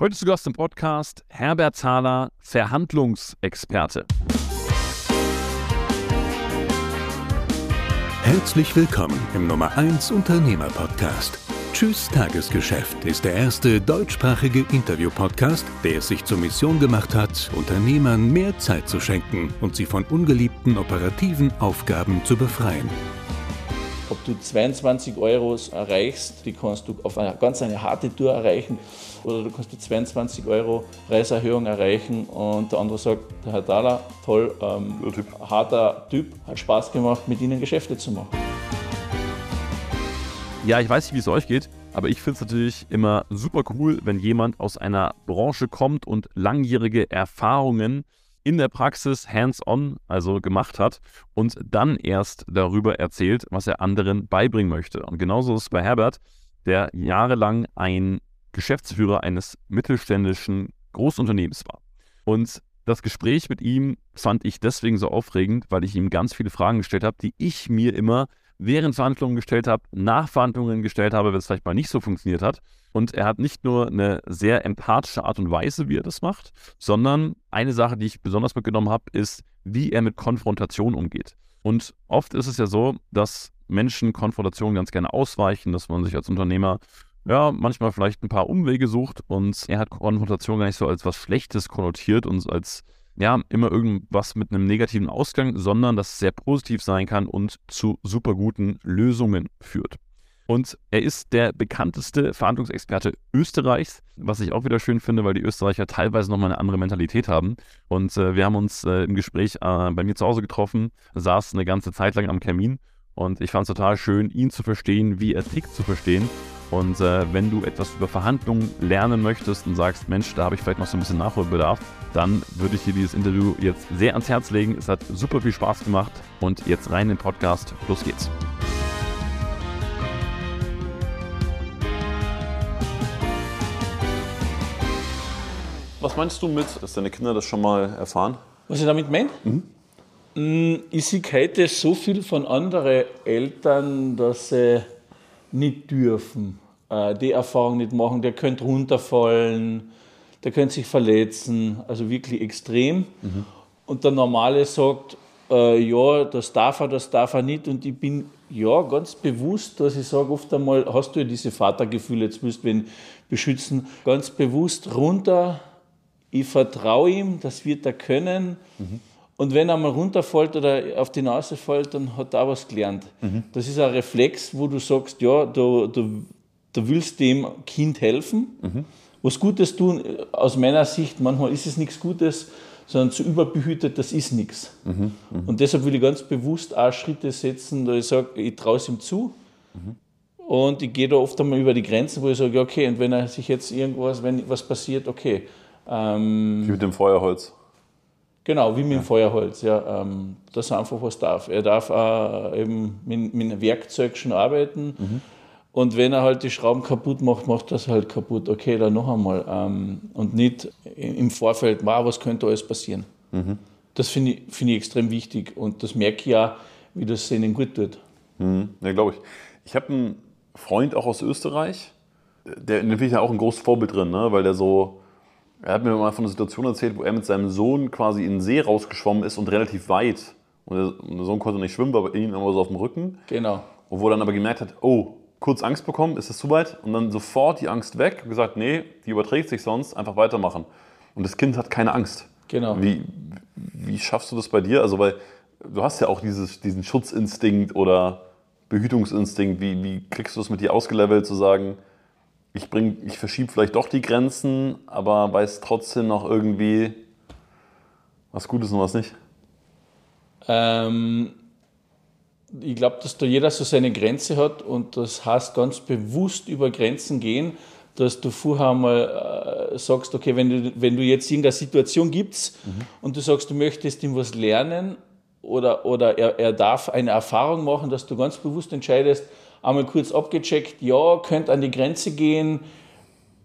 Heute zu Gast im Podcast Herbert Zahler, Verhandlungsexperte. Herzlich willkommen im Nummer 1 Unternehmer Podcast. Tschüss Tagesgeschäft ist der erste deutschsprachige Interview-Podcast, der es sich zur Mission gemacht hat, Unternehmern mehr Zeit zu schenken und sie von ungeliebten operativen Aufgaben zu befreien. Ob du 22 Euro erreichst, die kannst du auf eine ganz eine harte Tour erreichen oder du kannst die 22 Euro Preiserhöhung erreichen und der andere sagt, der Herr Dahler, toll, ähm, typ. harter Typ, hat Spaß gemacht, mit Ihnen Geschäfte zu machen. Ja, ich weiß nicht, wie es euch geht, aber ich finde es natürlich immer super cool, wenn jemand aus einer Branche kommt und langjährige Erfahrungen in der Praxis hands-on, also gemacht hat und dann erst darüber erzählt, was er anderen beibringen möchte. Und genauso ist es bei Herbert, der jahrelang ein Geschäftsführer eines mittelständischen Großunternehmens war. Und das Gespräch mit ihm fand ich deswegen so aufregend, weil ich ihm ganz viele Fragen gestellt habe, die ich mir immer während Verhandlungen gestellt habe, nach Verhandlungen gestellt habe, wenn es vielleicht mal nicht so funktioniert hat. Und er hat nicht nur eine sehr empathische Art und Weise, wie er das macht, sondern eine Sache, die ich besonders mitgenommen habe, ist, wie er mit Konfrontation umgeht. Und oft ist es ja so, dass Menschen Konfrontation ganz gerne ausweichen, dass man sich als Unternehmer ja, manchmal vielleicht ein paar Umwege sucht und er hat Konfrontation gar nicht so als was Schlechtes konnotiert und als ja, immer irgendwas mit einem negativen Ausgang, sondern dass es sehr positiv sein kann und zu super guten Lösungen führt. Und er ist der bekannteste Verhandlungsexperte Österreichs, was ich auch wieder schön finde, weil die Österreicher teilweise nochmal eine andere Mentalität haben. Und äh, wir haben uns äh, im Gespräch äh, bei mir zu Hause getroffen, saßen eine ganze Zeit lang am Kamin und ich fand es total schön, ihn zu verstehen, wie er tickt zu verstehen. Und äh, wenn du etwas über Verhandlungen lernen möchtest und sagst, Mensch, da habe ich vielleicht noch so ein bisschen Nachholbedarf, dann würde ich dir dieses Interview jetzt sehr ans Herz legen. Es hat super viel Spaß gemacht und jetzt rein in den Podcast. Los geht's. Was meinst du mit, dass deine Kinder das schon mal erfahren? Was ich damit meine? Mhm. Mm, ich sehe heute so viel von anderen Eltern, dass sie nicht dürfen, äh, die Erfahrung nicht machen. Der könnte runterfallen, der könnte sich verletzen, also wirklich extrem. Mhm. Und der Normale sagt, äh, ja, das darf er, das darf er nicht. Und ich bin ja ganz bewusst, dass ich sage, oft einmal hast du ja diese Vatergefühle, jetzt müsst du ihn beschützen, ganz bewusst runter ich vertraue ihm, das wird er können. Mhm. Und wenn er mal runterfällt oder auf die Nase fällt, dann hat er auch was gelernt. Mhm. Das ist ein Reflex, wo du sagst, ja, du, du, du willst dem Kind helfen, mhm. was Gutes tun. Aus meiner Sicht, manchmal ist es nichts Gutes, sondern zu überbehütet, das ist nichts. Mhm. mhm. Und deshalb will ich ganz bewusst auch Schritte setzen, da ich sage, ich traue es ihm zu. Mhm. Und ich gehe da oft einmal über die Grenzen, wo ich sage, okay, und wenn er sich jetzt irgendwas, wenn was passiert, okay, ähm, wie mit dem Feuerholz. Genau, wie mit dem Feuerholz, ja. Ähm, dass er einfach was darf. Er darf äh, eben mit, mit einem Werkzeug schon arbeiten. Und wenn er halt die Schrauben kaputt macht, macht das halt kaputt. Okay, dann noch einmal. Ähm, und nicht im Vorfeld, wow, was könnte alles passieren. Mhm. Das finde ich, find ich extrem wichtig. Und das merke ich ja, wie das ihnen gut tut. Mhm. Ja, glaube ich. Ich habe einen Freund auch aus Österreich, der, den finde ich ja auch ein großes Vorbild drin, ne? weil der so er hat mir mal von einer Situation erzählt, wo er mit seinem Sohn quasi in den See rausgeschwommen ist und relativ weit. Und der, Sohn konnte nicht schwimmen, war ihm immer so auf dem Rücken. Genau. Und wo er dann aber gemerkt hat, oh, kurz Angst bekommen, ist das zu weit? Und dann sofort die Angst weg und gesagt, nee, die überträgt sich sonst, einfach weitermachen. Und das Kind hat keine Angst. Genau. Wie, wie schaffst du das bei dir? Also, weil du hast ja auch dieses, diesen Schutzinstinkt oder Behütungsinstinkt. Wie, wie kriegst du das mit dir ausgelevelt, zu sagen, ich, ich verschiebe vielleicht doch die Grenzen, aber weiß trotzdem noch irgendwie, was gut ist und was nicht? Ähm, ich glaube, dass da jeder so seine Grenze hat und das heißt ganz bewusst über Grenzen gehen, dass du vorher mal äh, sagst, okay, wenn du, wenn du jetzt irgendeine Situation gibst mhm. und du sagst, du möchtest ihm was lernen oder, oder er, er darf eine Erfahrung machen, dass du ganz bewusst entscheidest, einmal kurz abgecheckt, ja, könnte an die Grenze gehen,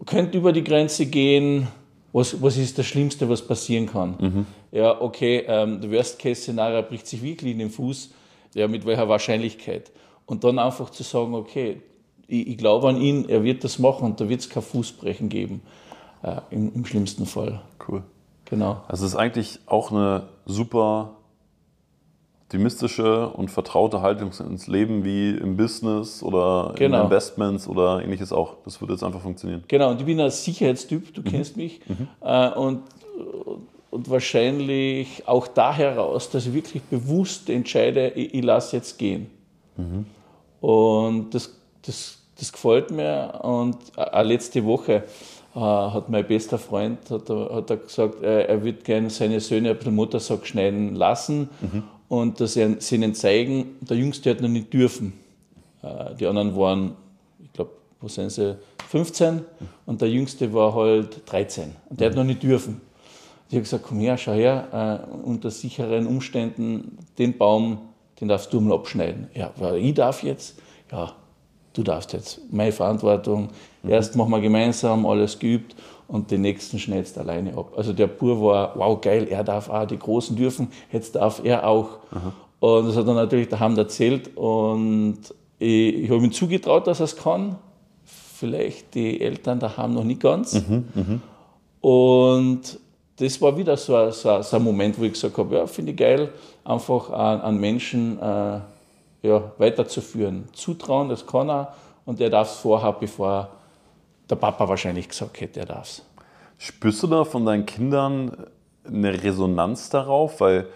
könnte über die Grenze gehen, was, was ist das Schlimmste, was passieren kann? Mhm. Ja, okay, ähm, der Worst-Case-Szenario bricht sich wirklich in den Fuß, ja, mit welcher Wahrscheinlichkeit? Und dann einfach zu sagen, okay, ich, ich glaube an ihn, er wird das machen und da wird es kein Fußbrechen geben. äh, im, im schlimmsten Fall. Cool. Genau. Also es ist eigentlich auch eine super optimistische und vertraute Haltung ins Leben wie im Business oder Genau. in Investments oder ähnliches auch. Das wird jetzt einfach funktionieren. Genau, und ich bin ein Sicherheitstyp, du kennst mich. Äh, und, und wahrscheinlich auch da heraus, dass ich wirklich bewusst entscheide, ich, ich lasse jetzt gehen. Und das, das, das gefällt mir. Und auch letzte Woche äh, hat mein bester Freund hat, hat er gesagt, äh, er würde gerne seine Söhne ein bisschen Motorsack schneiden lassen und dass er sie ihnen zeigen. Der Jüngste hat noch nicht dürfen. Äh, die anderen waren, ich glaube, wo sind sie? 15 und der Jüngste war halt 13 und der hat noch nicht dürfen. Ich habe gesagt, komm her, schau her, äh, unter sicheren Umständen, den Baum, den darfst du mal abschneiden. Ja, weil ich darf jetzt? Ja, du darfst jetzt. Meine Verantwortung. Erst machen wir gemeinsam, alles geübt und den nächsten schneidest du alleine ab. Also der Bur war, wow, geil, er darf auch, die Großen dürfen, jetzt darf er auch. Und das hat er natürlich daheim erzählt und ich, ich habe ihm zugetraut, dass er es kann. Vielleicht die Eltern daheim noch nicht ganz. Und das war wieder so ein, so, so ein Moment, wo ich gesagt habe, ja, finde ich geil, einfach an, an Menschen äh, ja, weiterzuführen. Zutrauen, das kann er und der darf es vorhaben, bevor der Papa wahrscheinlich gesagt hätte, er darf es. Spürst du da von deinen Kindern eine Resonanz darauf? Weil,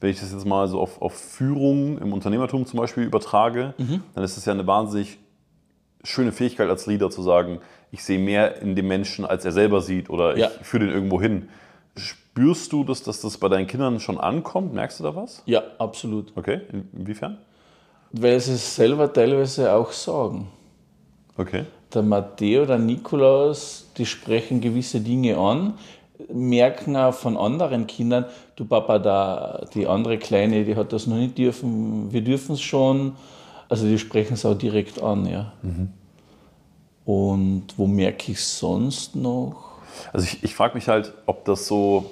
wenn ich das jetzt mal so auf, auf Führung im Unternehmertum zum Beispiel übertrage, Mhm. dann ist es ja eine wahnsinnig schöne Fähigkeit als Leader zu sagen, ich sehe mehr in dem Menschen, als er selber sieht oder Ja. ich führe den irgendwo hin. Spürst du, dass, dass das bei deinen Kindern schon ankommt? Merkst du da was? Ja, absolut. Okay, In- inwiefern? Weil sie es selber teilweise auch sagen. Okay. der Matteo, der Nikolaus, die sprechen gewisse Dinge an, merken auch von anderen Kindern, du Papa, da, die andere Kleine, die hat das noch nicht dürfen, wir dürfen es schon. Also die sprechen es auch direkt an, ja. Und wo merke ich es sonst noch? Also ich, ich frage mich halt, ob das so,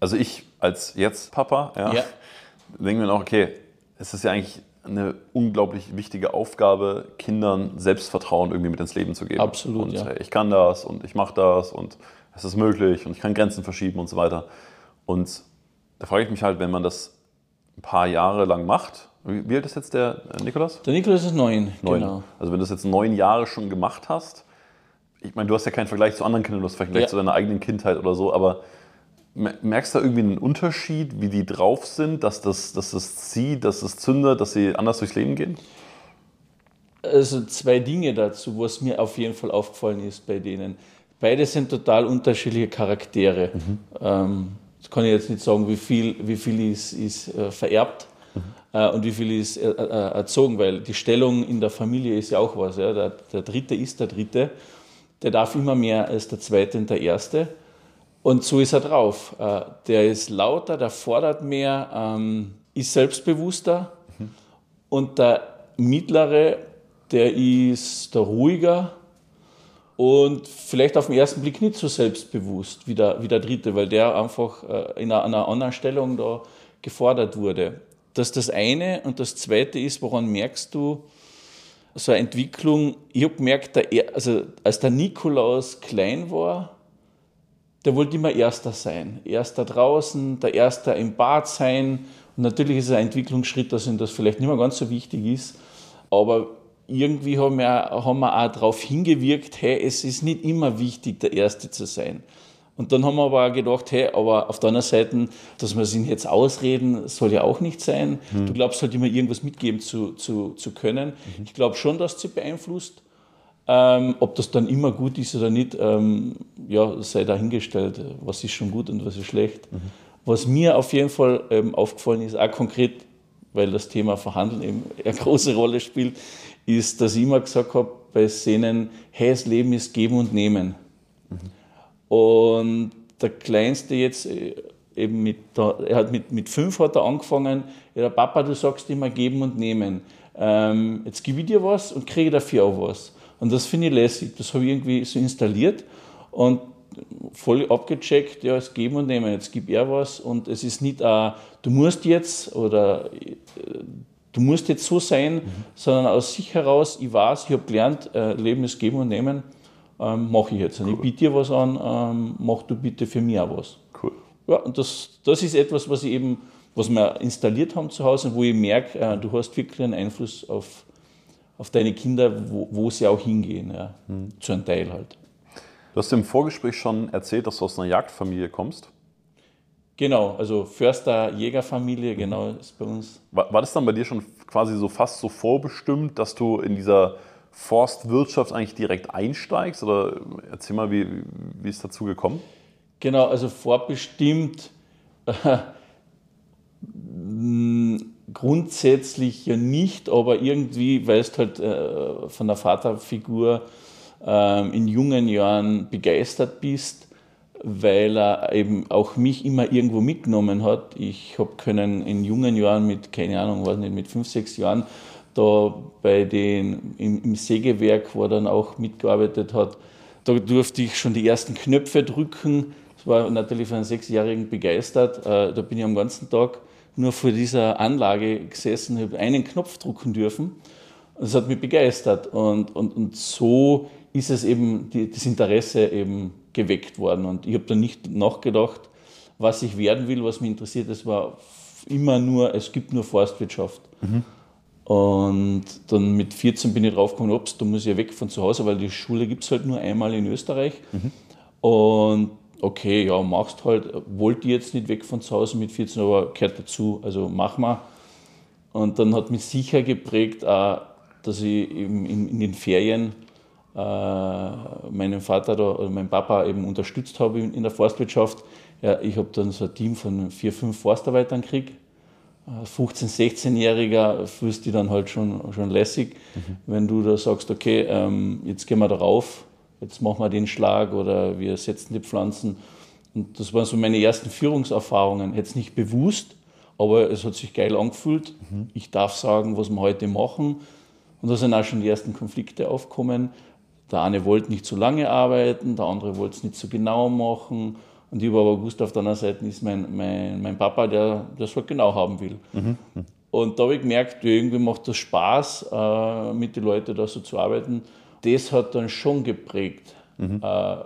also ich als jetzt Papa, ja, Ja. denke mir noch, okay, es ist ja eigentlich eine unglaublich wichtige Aufgabe, Kindern Selbstvertrauen irgendwie mit ins Leben zu geben. Absolut, und ja. hey, ich kann das und ich mache das und es ist möglich und ich kann Grenzen verschieben und so weiter. Und da frage ich mich halt, wenn man das ein paar Jahre lang macht, wie alt ist jetzt der äh, Nikolas? Der Nikolaus ist neun, Neun. genau. Also wenn du das jetzt neun Jahre schon gemacht hast, ich meine, du hast ja keinen Vergleich zu anderen Kindern, du hast vielleicht Vergleich Ja. zu deiner eigenen Kindheit oder so, aber mer- merkst du da irgendwie einen Unterschied, wie die drauf sind, dass das, dass das zieht, dass das zündet, dass sie anders durchs Leben gehen? Also zwei Dinge dazu, was mir auf jeden Fall aufgefallen ist bei denen. Beide sind total unterschiedliche Charaktere. Ähm, das kann ich jetzt nicht sagen, wie viel, wie viel ist, ist äh, vererbt äh, und wie viel ist äh, äh, erzogen, weil die Stellung in der Familie ist ja auch was. Ja? Der, der Dritte ist der Dritte. Der darf immer mehr als der Zweite und der Erste. Und so ist er drauf. Äh, Der ist lauter, der fordert mehr, ähm, ist selbstbewusster. Und der mittlere, der ist der ruhiger und vielleicht auf den ersten Blick nicht so selbstbewusst wie der, wie der dritte, weil der einfach äh, in einer, einer anderen Stellung da gefordert wurde. Das ist das eine. Und das zweite ist, woran merkst du so eine Entwicklung? Ich habe gemerkt, der, Er- also als der Nikolaus klein war, der wollte immer Erster sein. Erster draußen, der Erster im Bad sein. Und natürlich ist es ein Entwicklungsschritt, dass ihm das vielleicht nicht mehr ganz so wichtig ist. Aber irgendwie haben wir, haben wir auch darauf hingewirkt, hey, es ist nicht immer wichtig, der Erste zu sein. Und dann haben wir aber auch gedacht, hey, aber auf der anderen Seite, dass wir es ihnen jetzt ausreden, soll ja auch nicht sein. Du glaubst halt immer irgendwas mitgeben zu, zu, zu können. Ich glaube schon, dass sie beeinflusst. Ähm, ob das dann immer gut ist oder nicht, ähm, ja, sei dahingestellt. Was ist schon gut und was ist schlecht. Was mir auf jeden Fall ähm, aufgefallen ist, auch konkret, weil das Thema Verhandeln eben eine große Rolle spielt, ist, dass ich immer gesagt habe bei Szenen, hey, das Leben ist Geben und Nehmen. Und der Kleinste jetzt äh, eben mit, er hat mit, mit fünf hat er angefangen, ja, der Papa, du sagst immer geben und nehmen. Ähm, jetzt gebe ich dir was und kriege dafür auch was. Und das finde ich lässig. Das habe ich irgendwie so installiert und voll abgecheckt, ja, es geben und nehmen. Jetzt gibt er was und es ist nicht, äh, du musst jetzt oder äh, du musst jetzt so sein, sondern aus sich heraus, ich weiß, ich habe gelernt, äh, Leben ist geben und nehmen. Ähm, mache ich jetzt. Cool. Ich biete dir was an, ähm, mach du bitte für mich auch was. Cool. Ja, und das, das ist etwas, was ich eben, was wir installiert haben zu Hause wo ich merke, äh, du hast wirklich einen Einfluss auf, auf deine Kinder, wo, wo sie auch hingehen, ja, mhm. zu einem Teil halt. Du hast im Vorgespräch schon erzählt, dass du aus einer Jagdfamilie kommst. Genau, also Förster, Jägerfamilie, genau, ist bei uns. War, war das dann bei dir schon quasi so fast so vorbestimmt, dass du in dieser Forstwirtschaft eigentlich direkt einsteigst? Oder erzähl mal, wie, wie ist dazu gekommen? Genau, also vorbestimmt äh, grundsätzlich ja nicht, aber irgendwie, weil es halt äh, von der Vaterfigur äh, in jungen Jahren begeistert bist, weil er eben auch mich immer irgendwo mitgenommen hat. Ich habe können in jungen Jahren mit, keine Ahnung, weiß nicht, mit fünf, sechs Jahren da bei den, im, im Sägewerk, wo er dann auch mitgearbeitet hat, da durfte ich schon die ersten Knöpfe drücken. Das war natürlich für einen Sechsjährigen begeistert. Äh, da bin ich am ganzen Tag nur vor dieser Anlage gesessen, habe einen Knopf drücken dürfen. Das hat mich begeistert. Und, und, und so ist es eben, die, das Interesse eben geweckt worden. Und ich habe dann nicht nachgedacht, was ich werden will, was mich interessiert. Es war immer nur, es gibt nur Forstwirtschaft. Mhm. Und dann mit 14 bin ich draufgekommen, ups, da muss ich ja weg von zu Hause, weil die Schule gibt es halt nur einmal in Österreich. Mhm. Und okay, ja, machst halt, wollte jetzt nicht weg von zu Hause mit 14, aber gehört dazu, also mach mal. Und dann hat mich sicher geprägt, auch, dass ich eben in, den Ferien äh, meinen Vater oder meinen Papa eben unterstützt habe in, in der Forstwirtschaft. Ja, ich habe dann so ein Team von vier, fünf Forstarbeitern gekriegt 15-, 16-Jähriger fühlst du dann halt schon, schon lässig, mhm. wenn du da sagst, okay, ähm, jetzt gehen wir da rauf, jetzt machen wir den Schlag oder wir setzen die Pflanzen. Und das waren so meine ersten Führungserfahrungen. Jetzt nicht bewusst, aber es hat sich geil angefühlt. Mhm. Ich darf sagen, was wir heute machen. Und da sind auch schon die ersten Konflikte aufgekommen. Der eine wollte nicht zu lange arbeiten, der andere wollte es nicht so genau machen. Und ich habe aber gewusst, auf der anderen Seite ist mein, mein, mein Papa, der das halt genau haben will. Mhm. Und da habe ich gemerkt, irgendwie macht das Spaß, äh, mit den Leuten da so zu arbeiten. Das hat dann schon geprägt. Mhm. Äh,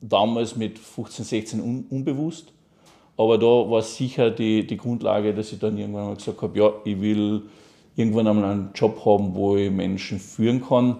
damals mit 15, 16 un unbewusst. Aber da war sicher die, die Grundlage, dass ich dann irgendwann mal gesagt habe, ja, ich will irgendwann einmal einen Job haben, wo ich Menschen führen kann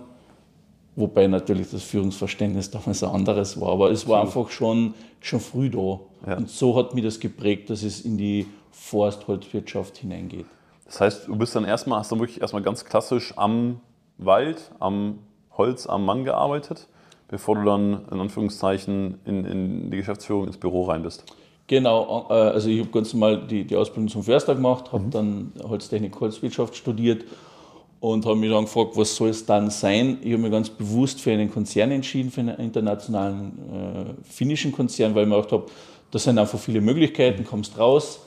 Wobei natürlich das Führungsverständnis damals ein anderes war. Aber es war einfach schon, schon früh da. Ja. Und so hat mich das geprägt, dass es in die Forstholzwirtschaft hineingeht. Das heißt, du bist dann erstmal, hast dann wirklich erstmal ganz klassisch am Wald, am Holz, am Mann gearbeitet, bevor du dann in Anführungszeichen in, in die Geschäftsführung ins Büro rein bist. Genau, äh, also ich habe ganz normal die, die Ausbildung zum Förster gemacht, habe mhm. dann Holztechnik, Holzwirtschaft studiert und habe mich dann gefragt, was soll es dann sein? Ich habe mich ganz bewusst für einen Konzern entschieden, für einen internationalen äh, finnischen Konzern, weil ich mir gedacht habe, da sind einfach viele Möglichkeiten, kommst raus.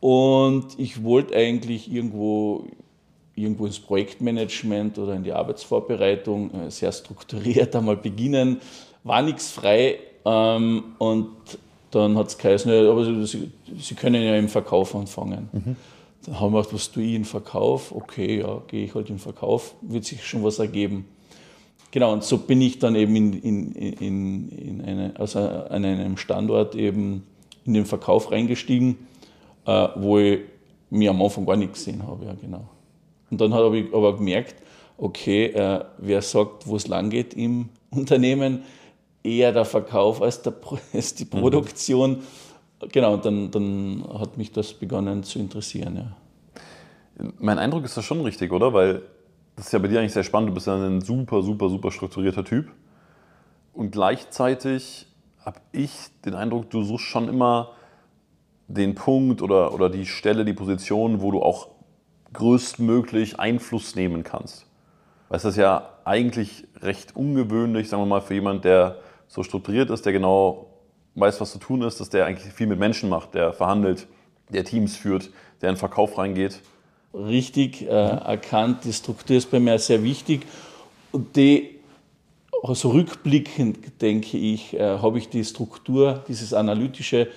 Und ich wollte eigentlich irgendwo, irgendwo ins Projektmanagement oder in die Arbeitsvorbereitung äh, sehr strukturiert einmal beginnen. War nichts frei ähm, und dann hat es geheißen, aber Sie, Sie, können ja im Verkauf anfangen. Mhm. Dann haben wir gedacht, was tue ich in Verkauf? Okay, ja, gehe ich halt in Verkauf, wird sich schon was ergeben. Genau, und so bin ich dann eben in, in, in, in eine, also an einem Standort eben in den Verkauf reingestiegen, äh, wo ich mir am Anfang gar nicht gesehen habe. Ja, genau. Und dann habe ich aber gemerkt, okay, äh, wer sagt, wo es lang geht im Unternehmen, eher der Verkauf als, der, als die mhm. Produktion. Mhm genau, dann, dann hat mich das begonnen zu interessieren. Ja. Mein Eindruck ist das schon richtig, oder? Weil das ist ja bei dir eigentlich sehr spannend. Du bist ja ein super, super, super strukturierter Typ. Und gleichzeitig habe ich den Eindruck, du suchst schon immer den Punkt oder, oder die Stelle, die Position, wo du auch größtmöglich Einfluss nehmen kannst. Weil es ist ja eigentlich recht ungewöhnlich, sagen wir mal, für jemand, der so strukturiert ist, der genau weiß, was zu tun ist, dass der eigentlich viel mit Menschen macht, der verhandelt, der Teams führt, der in den Verkauf reingeht. Richtig äh, erkannt, die Struktur ist bei mir sehr wichtig. Und die, also rückblickend denke ich, äh, habe ich die Struktur, dieses analytische,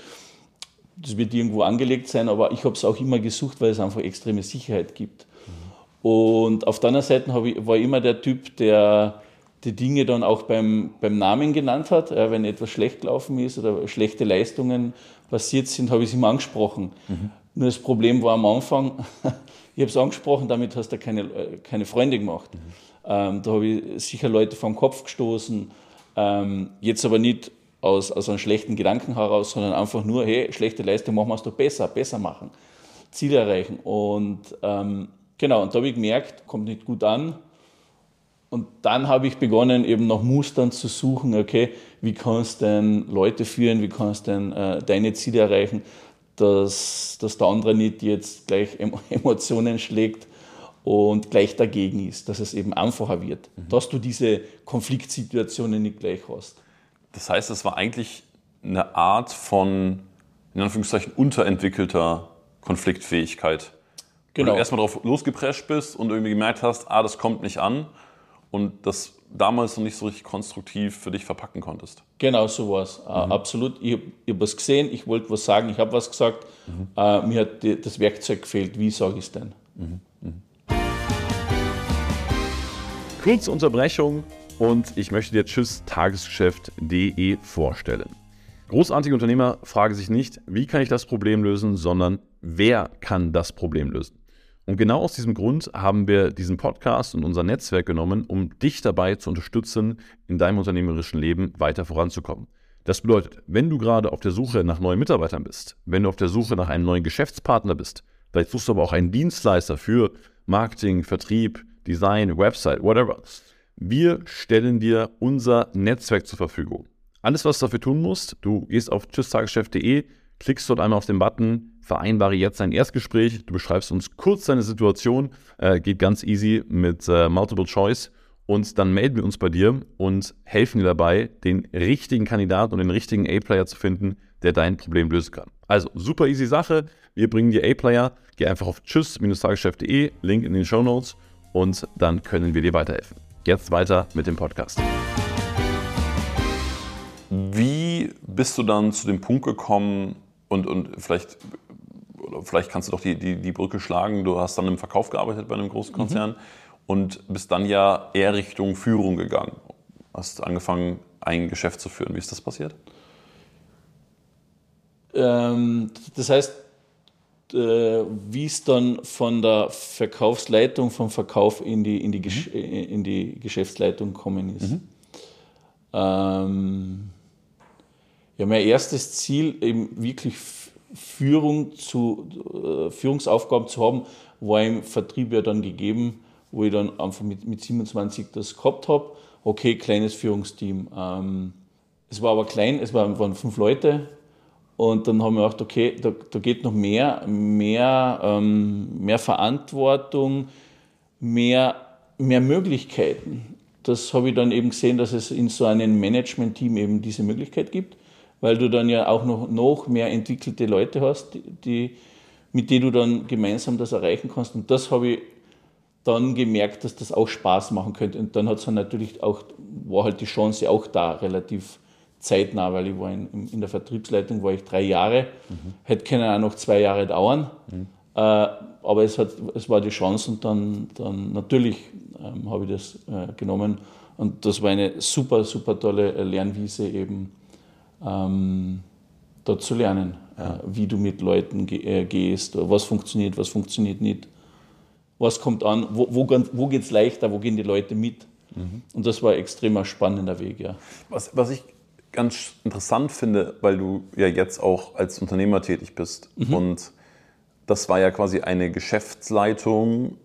das wird irgendwo angelegt sein, aber ich habe es auch immer gesucht, weil es einfach extreme Sicherheit gibt. Mhm. Und auf der anderen Seite ich, war ich immer der Typ, der die Dinge dann auch beim, beim Namen genannt hat. Äh, wenn etwas schlecht gelaufen ist oder schlechte Leistungen passiert sind, habe ich es ihm angesprochen. Mhm. Nur das Problem war am Anfang, ich habe es angesprochen, damit hast du keine, keine Freunde gemacht. Mhm. Ähm, da habe ich sicher Leute vom Kopf gestoßen. Ähm, jetzt aber nicht aus, aus einem schlechten Gedanken heraus, sondern einfach nur, hey, schlechte Leistung machen wir es doch besser, besser machen, Ziele erreichen. Und ähm, genau, und da habe ich gemerkt, kommt nicht gut an. Und dann habe ich begonnen, eben nach Mustern zu suchen, okay, wie kannst du denn Leute führen, wie kannst du denn äh, deine Ziele erreichen, dass, dass der andere nicht jetzt gleich Emotionen schlägt und gleich dagegen ist, dass es eben einfacher wird, mhm. dass du diese Konfliktsituationen nicht gleich hast. Das heißt, es war eigentlich eine Art von, in Anführungszeichen, unterentwickelter Konfliktfähigkeit. Genau. Wo du erstmal drauf losgeprescht bist und irgendwie gemerkt hast, ah, das kommt nicht an und das damals noch nicht so richtig konstruktiv für dich verpacken konntest. Genau so war es. Mhm. Uh, absolut. Ich habe hab was gesehen, ich wollte was sagen, ich habe was gesagt. Mhm. Uh, mir hat die, das Werkzeug gefehlt. Wie sage ich es denn? Mhm. mhm. Kurze Unterbrechung und ich möchte dir Tschüss Tagesgeschäft.de vorstellen. Großartige Unternehmer fragen sich nicht, wie kann ich das Problem lösen, sondern wer kann das Problem lösen. Und genau aus diesem Grund haben wir diesen Podcast und unser Netzwerk genommen, um dich dabei zu unterstützen, in deinem unternehmerischen Leben weiter voranzukommen. Das bedeutet, wenn du gerade auf der Suche nach neuen Mitarbeitern bist, wenn du auf der Suche nach einem neuen Geschäftspartner bist, vielleicht suchst du aber auch einen Dienstleister für Marketing, Vertrieb, Design, Website, whatever, wir stellen dir unser Netzwerk zur Verfügung. Alles, was du dafür tun musst, du gehst auf tschüsstageschef.de, klickst dort einmal auf den Button, vereinbare jetzt ein Erstgespräch, du beschreibst uns kurz deine Situation, äh, geht ganz easy mit äh, Multiple Choice und dann melden wir uns bei dir und helfen dir dabei, den richtigen Kandidaten und den richtigen A-Player zu finden, der dein Problem lösen kann. Also super easy Sache, wir bringen dir A-Player, geh einfach auf tschüss-tageschef.de, Link in den Show Notes und dann können wir dir weiterhelfen. Jetzt weiter mit dem Podcast. Wie bist du dann zu dem Punkt gekommen und, und vielleicht, vielleicht kannst du doch die, die, die Brücke schlagen, du hast dann im Verkauf gearbeitet bei einem großen Konzern mhm. und bist dann ja eher Richtung Führung gegangen. Hast angefangen, ein Geschäft zu führen. Wie ist das passiert? Ähm, das heißt, äh, wie es dann von der Verkaufsleitung, vom Verkauf in die, in die, mhm. in die Geschäftsleitung gekommen ist. Mhm. Ähm, ja, mein erstes Ziel, eben wirklich Führung zu, äh, Führungsaufgaben zu haben, war im Vertrieb ja dann gegeben, wo ich dann einfach mit, mit 27 das gehabt habe. Okay, kleines Führungsteam. Ähm, es war aber klein, es waren, waren fünf Leute, und dann haben wir gedacht, okay, da, da geht noch mehr, mehr, ähm, mehr Verantwortung, mehr, mehr Möglichkeiten. Das habe ich dann eben gesehen, dass es in so einem Management-Team eben diese Möglichkeit gibt, weil du dann ja auch noch, noch mehr entwickelte Leute hast, die, mit denen du dann gemeinsam das erreichen kannst. Und das habe ich dann gemerkt, dass das auch Spaß machen könnte. Und dann hat es natürlich auch, war halt die Chance auch da, relativ zeitnah, weil ich war in, in der Vertriebsleitung war ich drei Jahre, mhm. hätte können auch noch zwei Jahre dauern, mhm. äh, aber es, hat, es war die Chance und dann, dann natürlich ähm, habe ich das äh, genommen und das war eine super, super tolle Lernwiese eben ähm, dort zu lernen, ja. äh, wie du mit Leuten ge äh, gehst, was funktioniert, was funktioniert nicht, was kommt an, wo, wo, wo geht es leichter, wo gehen die Leute mit. Mhm. Und das war ein extrem spannender Weg, ja. Was, was ich ganz interessant finde, weil du ja jetzt auch als Unternehmer tätig bist. Mhm. Und das war ja quasi eine Geschäftsleitung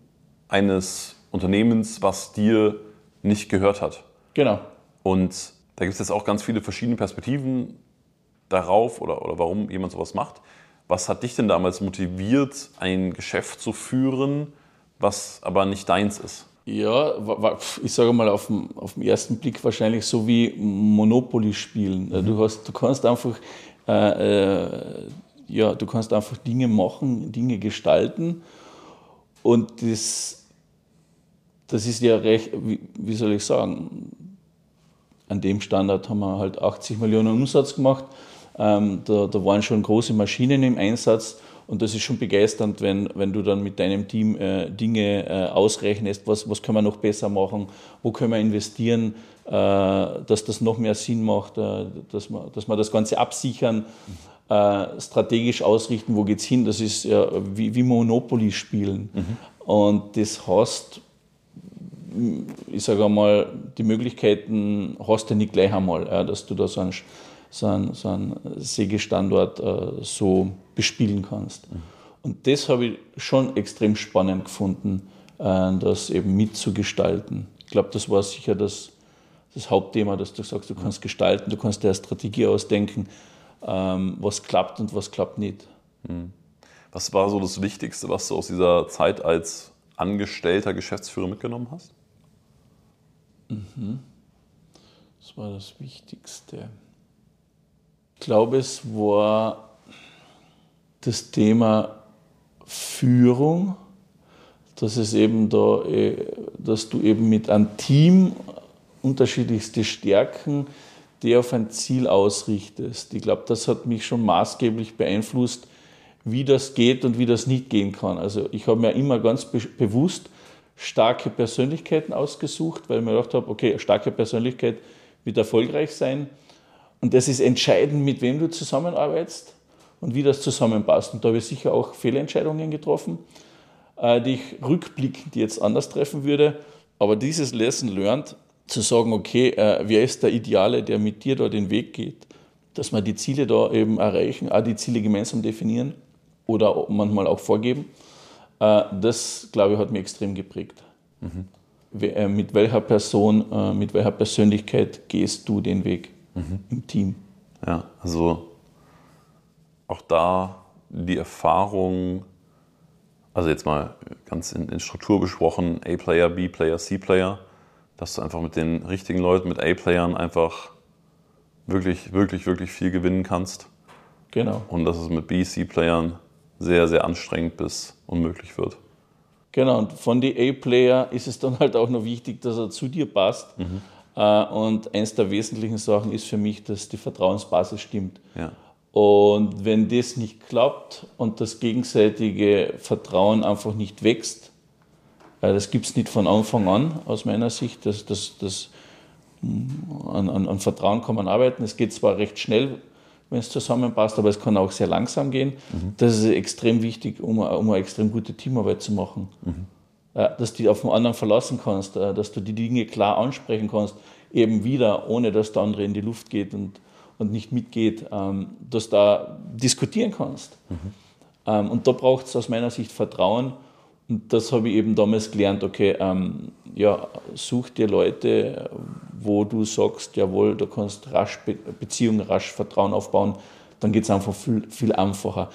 eines Unternehmens, was dir nicht gehört hat. Genau. Und da gibt es jetzt auch ganz viele verschiedene Perspektiven darauf oder, oder warum jemand sowas macht. Was hat dich denn damals motiviert, ein Geschäft zu führen, was aber nicht deins ist? Ja, ich sage mal auf den, auf den ersten Blick wahrscheinlich so wie Monopoly spielen. Mhm. Du, hast, du kannst einfach äh, äh, ja, du kannst einfach Dinge machen, Dinge gestalten und das, das ist ja recht, wie, wie soll ich sagen, an dem Standard haben wir halt 80 Millionen Umsatz gemacht. Ähm, da, da waren schon große Maschinen im Einsatz Und das ist schon begeisternd, wenn, wenn du dann mit deinem Team äh, Dinge äh, ausrechnest, was, was können wir noch besser machen, wo können wir investieren, äh, dass das noch mehr Sinn macht, äh, dass, wir, dass wir das Ganze absichern, äh, strategisch ausrichten, wo geht es hin. Das ist ja wie, wie Monopoly spielen. Mhm. Und das hast ich sage einmal, die Möglichkeiten hast du nicht gleich einmal, ja, dass du da so einen, so einen, so einen Sägestandort äh, so bespielen kannst. Mhm. Und das habe ich schon extrem spannend gefunden, äh, das eben mitzugestalten. Ich glaube, das war sicher das, das Hauptthema, dass du sagst, du kannst gestalten, du kannst dir eine Strategie ausdenken, ähm, was klappt und was klappt nicht. Mhm. Was war so das Wichtigste, was du aus dieser Zeit als angestellter Geschäftsführer mitgenommen hast? Mhm. Das war das Wichtigste. Ich glaube, es war das Thema Führung, dass es eben da, äh, dass du eben mit einem Team unterschiedlichste Stärken, die auf ein Ziel ausrichtest. Ich glaube, das hat mich schon maßgeblich beeinflusst, wie das geht und wie das nicht gehen kann. Also ich habe mir immer ganz be bewusst starke Persönlichkeiten ausgesucht, weil ich mir gedacht habe, okay, starke Persönlichkeit wird erfolgreich sein. Und das ist entscheidend, mit wem du zusammenarbeitest und wie das zusammenpasst. Und da habe ich sicher auch Fehlentscheidungen getroffen, äh, die ich rückblickend jetzt anders treffen würde. Aber dieses Lesson learned, zu sagen, okay, äh, wer ist der Ideale, der mit dir da den Weg geht, dass wir die Ziele da eben erreichen, auch die Ziele gemeinsam definieren oder manchmal auch vorgeben das, glaube ich, hat mich extrem geprägt. Mhm. Mit welcher Person, äh, mit welcher Persönlichkeit gehst du den Weg mhm. im Team? Ja, also auch da die Erfahrung, also jetzt mal ganz in, in Struktur besprochen, A-Player, B-Player, C-Player, dass du einfach mit den richtigen Leuten, mit A-Playern einfach wirklich, wirklich, wirklich viel gewinnen kannst. Genau. Und dass es mit B, C-Playern sehr, sehr anstrengend bis unmöglich wird. Genau, und von den A-Player ist es dann halt auch noch wichtig, dass er zu dir passt. Mhm. Äh, und eins der wesentlichen Sachen ist für mich, dass die Vertrauensbasis stimmt. Ja. Und wenn das nicht klappt und das gegenseitige Vertrauen einfach nicht wächst, äh, das gibt es nicht von Anfang an aus meiner Sicht, das, das, das, an, an, an Vertrauen kann man arbeiten. Es geht zwar recht schnell, wenn es zusammenpasst, aber es kann auch sehr langsam gehen. Mhm. Das ist extrem wichtig, um, um eine extrem gute Teamarbeit zu machen. Mhm. Dass du dich auf den anderen verlassen kannst, äh, dass du die Dinge klar ansprechen kannst, eben wieder, ohne dass der andere in die Luft geht und, und nicht mitgeht, ähm, dass du da diskutieren kannst. Mhm. Ähm, und da braucht es aus meiner Sicht Vertrauen. Und das habe ich eben damals gelernt, okay, ähm, ja, such dir Leute, wo du sagst, jawohl, du kannst rasch Be Beziehungen, rasch Vertrauen aufbauen, dann geht es einfach viel, viel einfacher.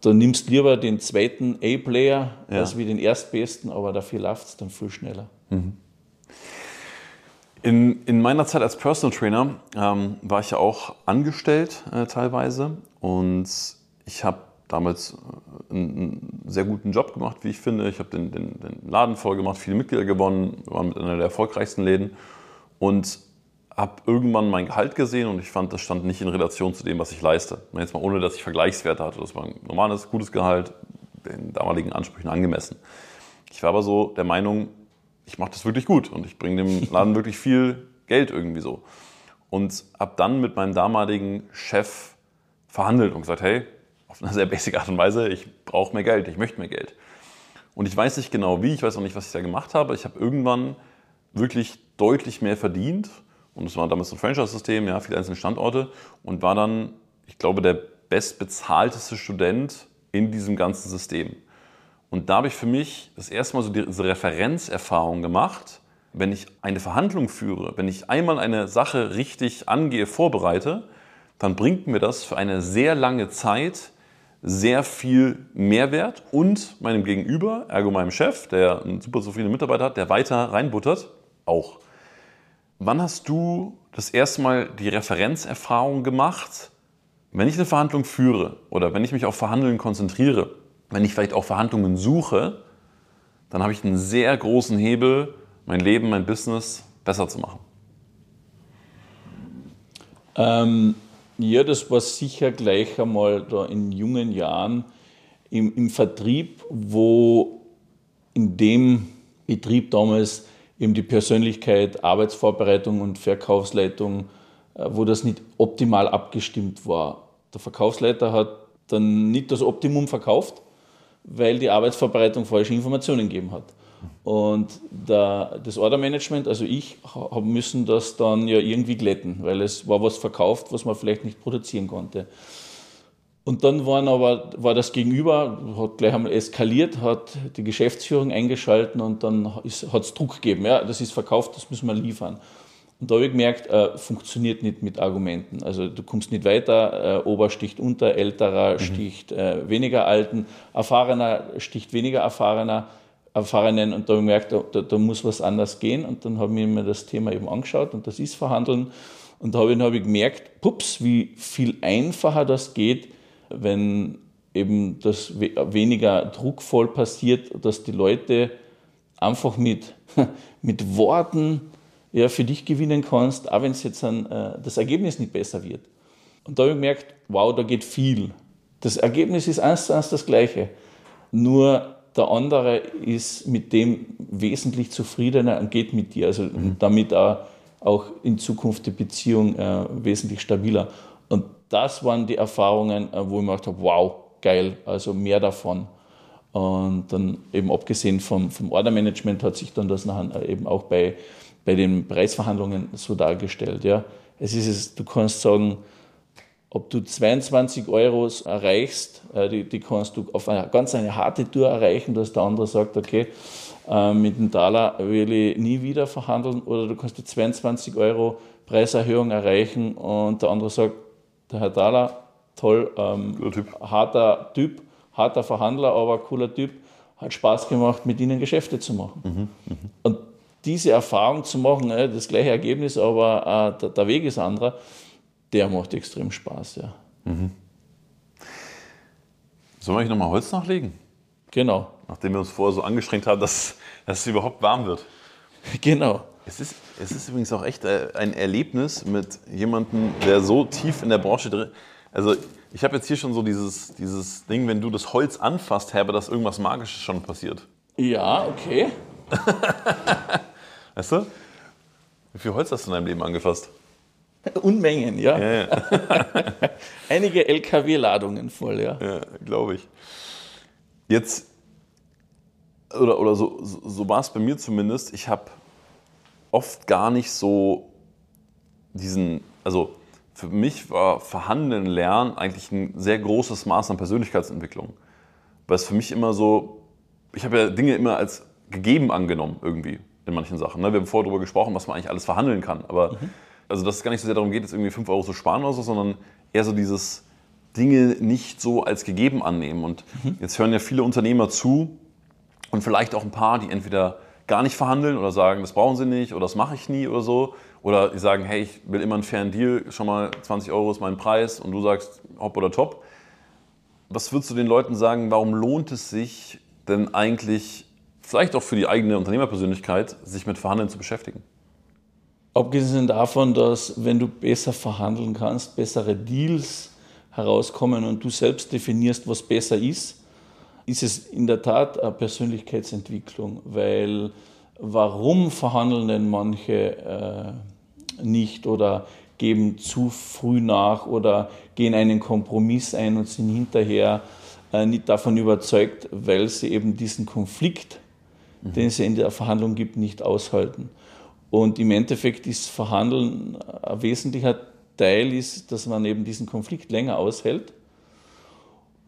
Du nimmst lieber den zweiten A-Player ja. als wie den erstbesten, aber dafür läuft es dann viel schneller. Mhm. In, in, meiner Zeit als Personal Trainer ähm, war ich ja auch angestellt äh, teilweise und ich habe damals äh, einen, sehr guten Job gemacht, wie ich finde. Ich habe den, den, den, Laden voll gemacht, viele Mitglieder gewonnen, war mit einer der erfolgreichsten Läden und habe irgendwann mein Gehalt gesehen und ich fand, das stand nicht in Relation zu dem, was ich leiste. Jetzt mal ohne, dass ich Vergleichswerte hatte. Das war ein normales, gutes Gehalt, den damaligen Ansprüchen angemessen. Ich war aber so der Meinung, ich mache das wirklich gut und ich bringe dem Laden wirklich viel Geld irgendwie so. Und habe dann mit meinem damaligen Chef verhandelt und gesagt, hey, auf eine sehr basic Art und Weise, ich brauche mehr Geld, ich möchte mehr Geld. Und ich weiß nicht genau wie, ich weiß auch nicht, was ich da gemacht habe. Ich habe irgendwann wirklich deutlich mehr verdient. Und es war damals ein Franchise-System, ja, viele einzelne Standorte. Und war dann, ich glaube, der bestbezahlteste Student in diesem ganzen System. Und da habe ich für mich das erste Mal so diese Referenzerfahrung gemacht, wenn ich eine Verhandlung führe, wenn ich einmal eine Sache richtig angehe, vorbereite, dann bringt mir das für eine sehr lange Zeit sehr viel Mehrwert und meinem Gegenüber, ergo meinem Chef, der einen super zufriedenen Mitarbeiter hat, der weiter reinbuttert, auch. Wann hast du das erste Mal die Referenzerfahrung gemacht, wenn ich eine Verhandlung führe oder wenn ich mich auf Verhandeln konzentriere, wenn ich vielleicht auch Verhandlungen suche, dann habe ich einen sehr großen Hebel, mein Leben, mein Business besser zu machen? Ähm, ja, das war sicher gleich einmal da in jungen Jahren im, im Vertrieb, wo in dem Betrieb damals eben die Persönlichkeit, Arbeitsvorbereitung und Verkaufsleitung, äh, wo das nicht optimal abgestimmt war. Der Verkaufsleiter hat dann nicht das Optimum verkauft, weil die Arbeitsvorbereitung falsche Informationen gegeben hat. Und der, das Ordermanagement, also ich, habe müssen das dann ja irgendwie glätten, weil es war was verkauft, was man vielleicht nicht produzieren konnte. Und dann waren aber, war das Gegenüber, hat gleich einmal eskaliert, hat die Geschäftsführung eingeschalten und dann hat es Druck gegeben. Ja, das ist verkauft, das müssen wir liefern. Und da habe ich gemerkt, äh, funktioniert nicht mit Argumenten. Also du kommst nicht weiter, äh, Ober sticht unter, Älterer mhm. sticht äh, weniger Alten, Erfahrener sticht weniger Erfahrener, Erfahrenen. Und da habe ich gemerkt, da, da muss was anders gehen. Und dann habe ich mir das Thema eben angeschaut und das ist Verhandeln. Und da habe ich, hab ich gemerkt, pups, wie viel einfacher das geht, wenn eben das weniger druckvoll passiert, dass die Leute einfach mit, mit Worten ja, für dich gewinnen kannst, auch wenn es jetzt ein, äh, das Ergebnis nicht besser wird. Und da habe ich gemerkt, wow, da geht viel. Das Ergebnis ist eins zu eins das gleiche. Nur der andere ist mit dem wesentlich zufriedener und geht mit dir. Also mhm. damit auch, auch in Zukunft die Beziehung äh, wesentlich stabiler. Und das waren die Erfahrungen, äh, wo ich mir gedacht habe, wow, geil, also mehr davon. Und dann eben abgesehen vom, vom Ordermanagement hat sich dann das nachher äh, eben auch bei, bei den Preisverhandlungen so dargestellt. Ja. Es ist es, du kannst sagen, ob du 22 Euro erreichst, äh, die, die kannst du auf eine ganz eine harte Tour erreichen, dass der andere sagt, okay, mit dem Taler will ich nie wieder verhandeln, oder du kannst die 22 Euro Preiserhöhung erreichen und der andere sagt, der Herr Thaler, toll, ähm, typ. harter Typ, harter Verhandler, aber cooler Typ, hat Spaß gemacht, mit ihnen Geschäfte zu machen. Mhm, mh. Und diese Erfahrung zu machen, äh, das gleiche Ergebnis, aber äh, der, der, Weg ist anderer, der macht extrem Spaß. Ja. Mhm. Sollen wir nicht nochmal Holz nachlegen? Genau. Nachdem wir uns vorher so angestrengt haben, dass, dass es überhaupt warm wird. Genau. Es ist, es ist übrigens auch echt äh, ein Erlebnis mit jemandem, der so tief in der Branche drin ist. Also ich habe jetzt hier schon so dieses, dieses Ding, wenn du das Holz anfasst, Herbe, dass irgendwas Magisches schon passiert. Ja, okay. weißt du? Wie viel Holz hast du in deinem Leben angefasst? Unmengen, ja. ja, ja. Einige LKW-Ladungen voll, ja. Ja, glaube ich. Jetzt, oder, oder so, so, war es bei mir zumindest, ich habe oft gar nicht so diesen, also für mich war Verhandeln lernen eigentlich ein sehr großes Maß an Persönlichkeitsentwicklung. Weil es für mich immer so, ich habe ja Dinge immer als gegeben angenommen irgendwie in manchen Sachen. Ne? Wir haben vorher darüber gesprochen, was man eigentlich alles verhandeln kann. Aber mhm. Also dass es gar nicht so sehr darum geht, jetzt irgendwie 5 Euro zu sparen oder so, sondern eher so dieses Dinge nicht so als gegeben annehmen. Und mhm. jetzt hören ja viele Unternehmer zu und vielleicht auch ein paar, die entweder gar nicht verhandeln oder sagen, das brauchen sie nicht oder das mache ich nie oder so. Oder die sagen, hey, ich will immer einen fairen Deal, schon mal 20 Euro ist mein Preis und du sagst hopp oder top. Was würdest du den Leuten sagen, warum lohnt es sich denn eigentlich, vielleicht auch für die eigene Unternehmerpersönlichkeit, sich mit Verhandeln zu beschäftigen? Abgesehen davon, dass wenn du besser verhandeln kannst, bessere Deals herauskommen und du selbst definierst, was besser ist, ist es in der Tat eine Persönlichkeitsentwicklung, weil warum verhandeln denn manche äh, nicht oder geben zu früh nach oder gehen einen Kompromiss ein und sind hinterher äh, nicht davon überzeugt, weil sie eben diesen Konflikt, mhm. den es in der Verhandlung gibt, nicht aushalten. Und im Endeffekt ist Verhandeln ein wesentlicher Teil, ist, dass man eben diesen Konflikt länger aushält.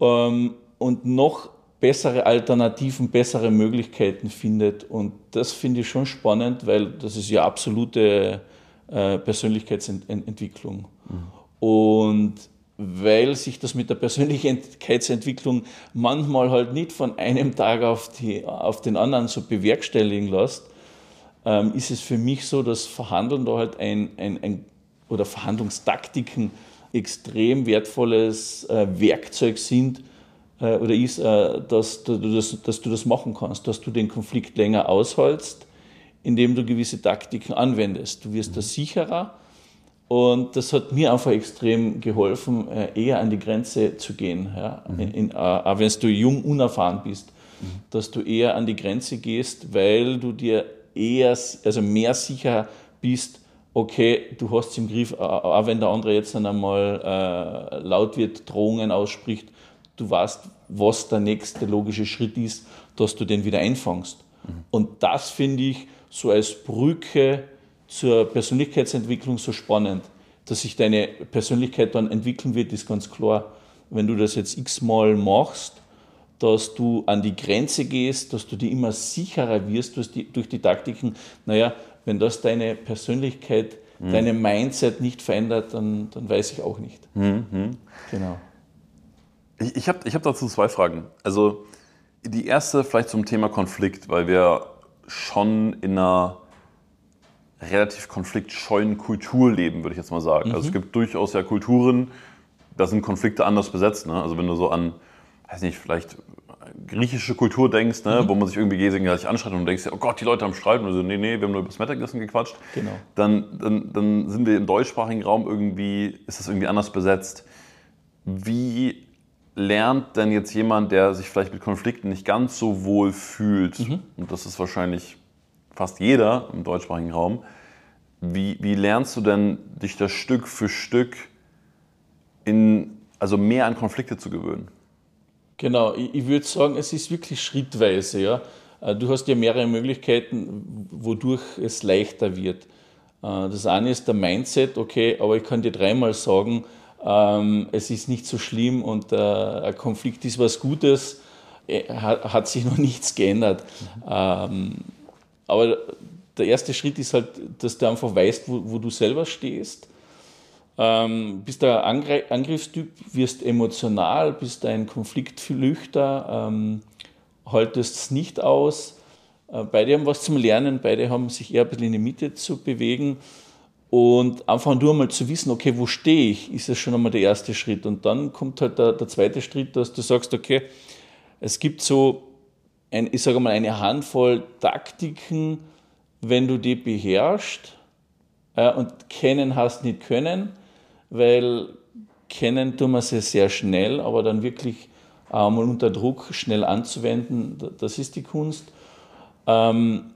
Ähm, und noch bessere Alternativen, bessere Möglichkeiten findet. Und das finde ich schon spannend, weil das ist ja absolute äh, Persönlichkeitsentwicklung. Mhm. Und weil sich das mit der Persönlichkeitsentwicklung manchmal halt nicht von einem Tag auf, die, auf den anderen so bewerkstelligen lässt, ähm, ist es für mich so, dass Verhandeln da halt ein, ein, ein oder Verhandlungstaktiken extrem wertvolles äh, Werkzeug sind, äh, oder ist, äh, dass, du das, dass du das machen kannst, dass du den Konflikt länger ausholst, indem du gewisse Taktiken anwendest. Du wirst da sicherer Und das hat mir einfach extrem geholfen, äh, eher an die Grenze zu gehen. Ja? Mhm. In, in, äh, auch wenn du jung, unerfahren bist, mhm. dass du eher an die Grenze gehst, weil du dir eher, also mehr sicher bist, okay, du hast es im Griff, auch wenn der andere jetzt dann einmal äh, laut wird, Drohungen ausspricht, du weißt, was der nächste logische Schritt ist, dass du den wieder einfangst. Mhm. Und das finde ich so als Brücke zur Persönlichkeitsentwicklung so spannend. Dass sich deine Persönlichkeit dann entwickeln wird, ist ganz klar. Wenn du das jetzt x-mal machst, dass du an die Grenze gehst, dass du dir immer sicherer wirst durch die, durch die Taktiken. Naja, wenn das deine Persönlichkeit, mhm. deine Mindset nicht verändert, dann, dann weiß ich auch nicht. Mhm. Genau. Ich, ich habe ich hab dazu zwei Fragen. Also die erste vielleicht zum Thema Konflikt, weil wir schon in einer relativ konfliktscheuen Kultur leben, würde ich jetzt mal sagen. Mhm. Also es mhm. gibt durchaus ja Kulturen, da sind Konflikte anders besetzt. Ne? Also wenn du so an, weiß nicht, vielleicht griechische Kultur denkst, ne, mhm. wo man sich irgendwie gegenseitig anschreit und denkst, oh Gott, die Leute haben Streit und so, nee, nee, wir haben nur über das Mittagessen gequatscht, genau. dann, dann, dann sind wir im deutschsprachigen Raum irgendwie, ist das irgendwie anders besetzt. Wie lernt denn jetzt jemand, der sich vielleicht mit Konflikten nicht ganz so wohl fühlt, mhm. und das ist wahrscheinlich fast jeder im deutschsprachigen Raum, wie, wie lernst du denn, dich das Stück für Stück in, also mehr an Konflikte zu gewöhnen? Genau, ich, ich würde sagen, es ist wirklich schrittweise. Ja? Äh, du hast ja mehrere Möglichkeiten, wodurch es leichter wird. Äh, das eine ist der Mindset, okay, aber ich kann dir dreimal sagen, ähm, es ist nicht so schlimm und äh, ein Konflikt ist was Gutes, hat, sich noch nichts geändert. Ähm, aber der erste Schritt ist halt, dass du einfach weißt, wo, wo du selber stehst ähm, bist ein Angriffstyp, wirst emotional, bist ein Konfliktflüchter, ähm, haltest es nicht aus. Äh, beide haben was zum Lernen, beide haben sich eher ein bisschen in die Mitte zu bewegen. Und einfach nur mal zu wissen, okay, wo stehe ich, ist das schon einmal der erste Schritt. Und dann kommt halt der, der zweite Schritt, dass du sagst, okay, es gibt so, ein, ich sage mal, eine Handvoll Taktiken, wenn du die beherrschst äh, und kennen hast nicht können, weil kennen tun wir sie sehr schnell, aber dann wirklich einmal unter Druck schnell anzuwenden, das ist die Kunst. Ähm,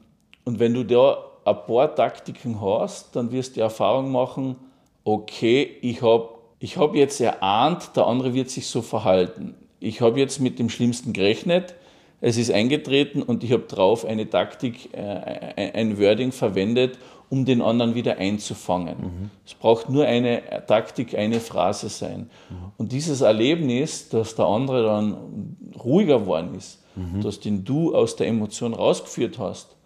und wenn du da ein paar Taktiken hast, dann wirst du die Erfahrung machen, okay, ich habe ich hab jetzt erahnt, der andere wird sich so verhalten. Ich habe jetzt mit dem Schlimmsten gerechnet, es ist eingetreten und ich habe drauf eine Taktik, äh, ein Wording verwendet, um den anderen wieder einzufangen. Mhm. Es braucht nur eine Taktik, eine Phrase sein. Mhm. Und dieses Erlebnis, dass der andere dann ruhiger geworden ist, mhm. dass den du aus der Emotion rausgeführt hast,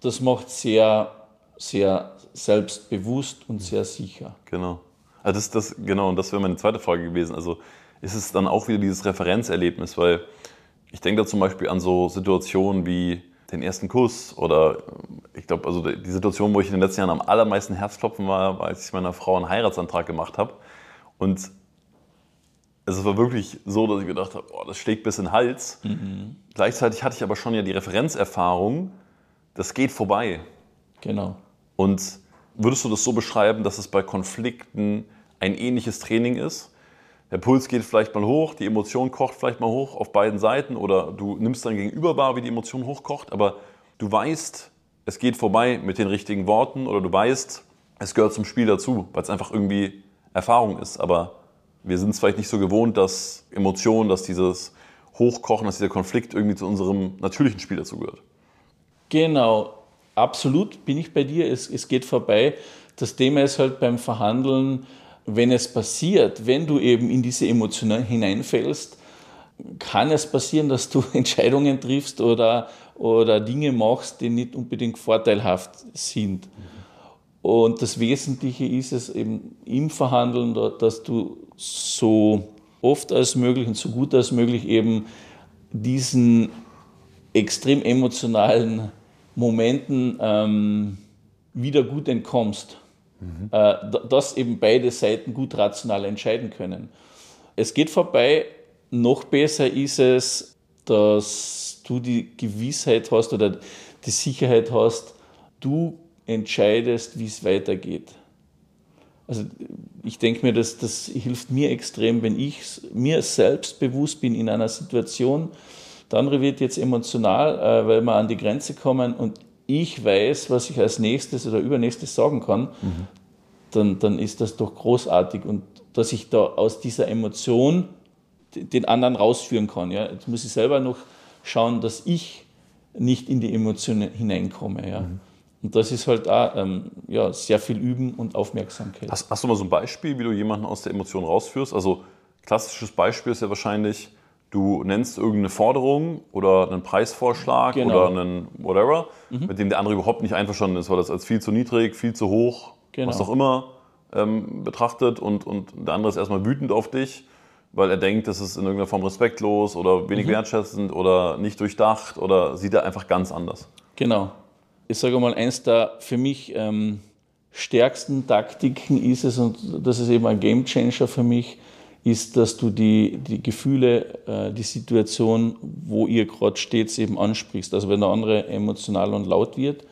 das macht sehr, sehr selbstbewusst und sehr sicher. Genau. Also das, das, genau, und das wäre meine zweite Frage gewesen. Also ist es dann auch wieder dieses Referenzerlebnis, weil ich denke da zum Beispiel an so Situationen wie den ersten Kuss oder ich glaube, also die Situation, wo ich in den letzten Jahren am allermeisten Herzklopfen war, war, als ich meiner Frau einen Heiratsantrag gemacht habe. Und es war wirklich so, dass ich gedacht habe, oh, das schlägt bis in den Hals. Mhm. Gleichzeitig hatte ich aber schon ja die Referenzerfahrung, das geht vorbei. Genau. Und würdest du das so beschreiben, dass es bei Konflikten ein ähnliches Training ist? Der Puls geht vielleicht mal hoch, die Emotion kocht vielleicht mal hoch auf beiden Seiten oder du nimmst dann gegenüber wahr, wie die Emotion hochkocht, aber du weißt, es geht vorbei mit den richtigen Worten oder du weißt, es gehört zum Spiel dazu, weil es einfach irgendwie Erfahrung ist. Aber wir sind es vielleicht nicht so gewohnt, dass Emotionen, dass dieses Hochkochen, dass dieser Konflikt irgendwie zu unserem natürlichen Spiel dazugehört. Genau, absolut bin ich bei dir. Es, es geht vorbei. Das Thema ist halt beim Verhandeln, wenn es passiert, wenn du eben in diese Emotionen hineinfällst, kann es passieren, dass du Entscheidungen triffst oder, oder Dinge machst, die nicht unbedingt vorteilhaft sind. Und das Wesentliche ist es eben im Verhandeln, dass du so oft als möglich und so gut als möglich eben diesen extrem emotionalen Momenten ähm, wieder gut entkommst. Mhm. dass eben beide Seiten gut rational entscheiden können. Es geht vorbei, noch besser ist es, dass du die Gewissheit hast oder die Sicherheit hast, du entscheidest, wie es weitergeht. Also ich denke mir, dass das hilft mir extrem, wenn ich mir selbst bewusst bin in einer Situation. Der andere wird jetzt emotional, äh, weil wir an die Grenze kommen und ich weiß, was ich als nächstes oder übernächstes sagen kann, mhm. dann, dann ist das doch großartig. Und dass ich da aus dieser Emotion den anderen rausführen kann. Ja. Jetzt muss ich selber noch schauen, dass ich nicht in die Emotionen hineinkomme. Ja. Mhm. Und das ist halt auch ähm, ja, sehr viel Üben und Aufmerksamkeit. Hast, hast, du mal so ein Beispiel, wie du jemanden aus der Emotion rausführst? Also klassisches Beispiel ist ja wahrscheinlich, du nennst irgendeine Forderung oder einen Preisvorschlag genau. oder einen whatever, mhm. mit dem der andere überhaupt nicht einverstanden ist, weil das als viel zu niedrig, viel zu hoch, genau. was auch immer ähm, betrachtet und, und der andere ist erstmal wütend auf dich weil er denkt, das ist in irgendeiner Form respektlos oder wenig mhm. wertschätzend oder nicht durchdacht oder sieht er einfach ganz anders. Genau. Ich sage mal, eins der für mich ähm, stärksten Taktiken ist es, und das ist eben ein Game Changer für mich, ist, dass du die, die Gefühle, äh, die Situation, wo ihr gerade steht, eben ansprichst. Also wenn der andere emotional und laut wird,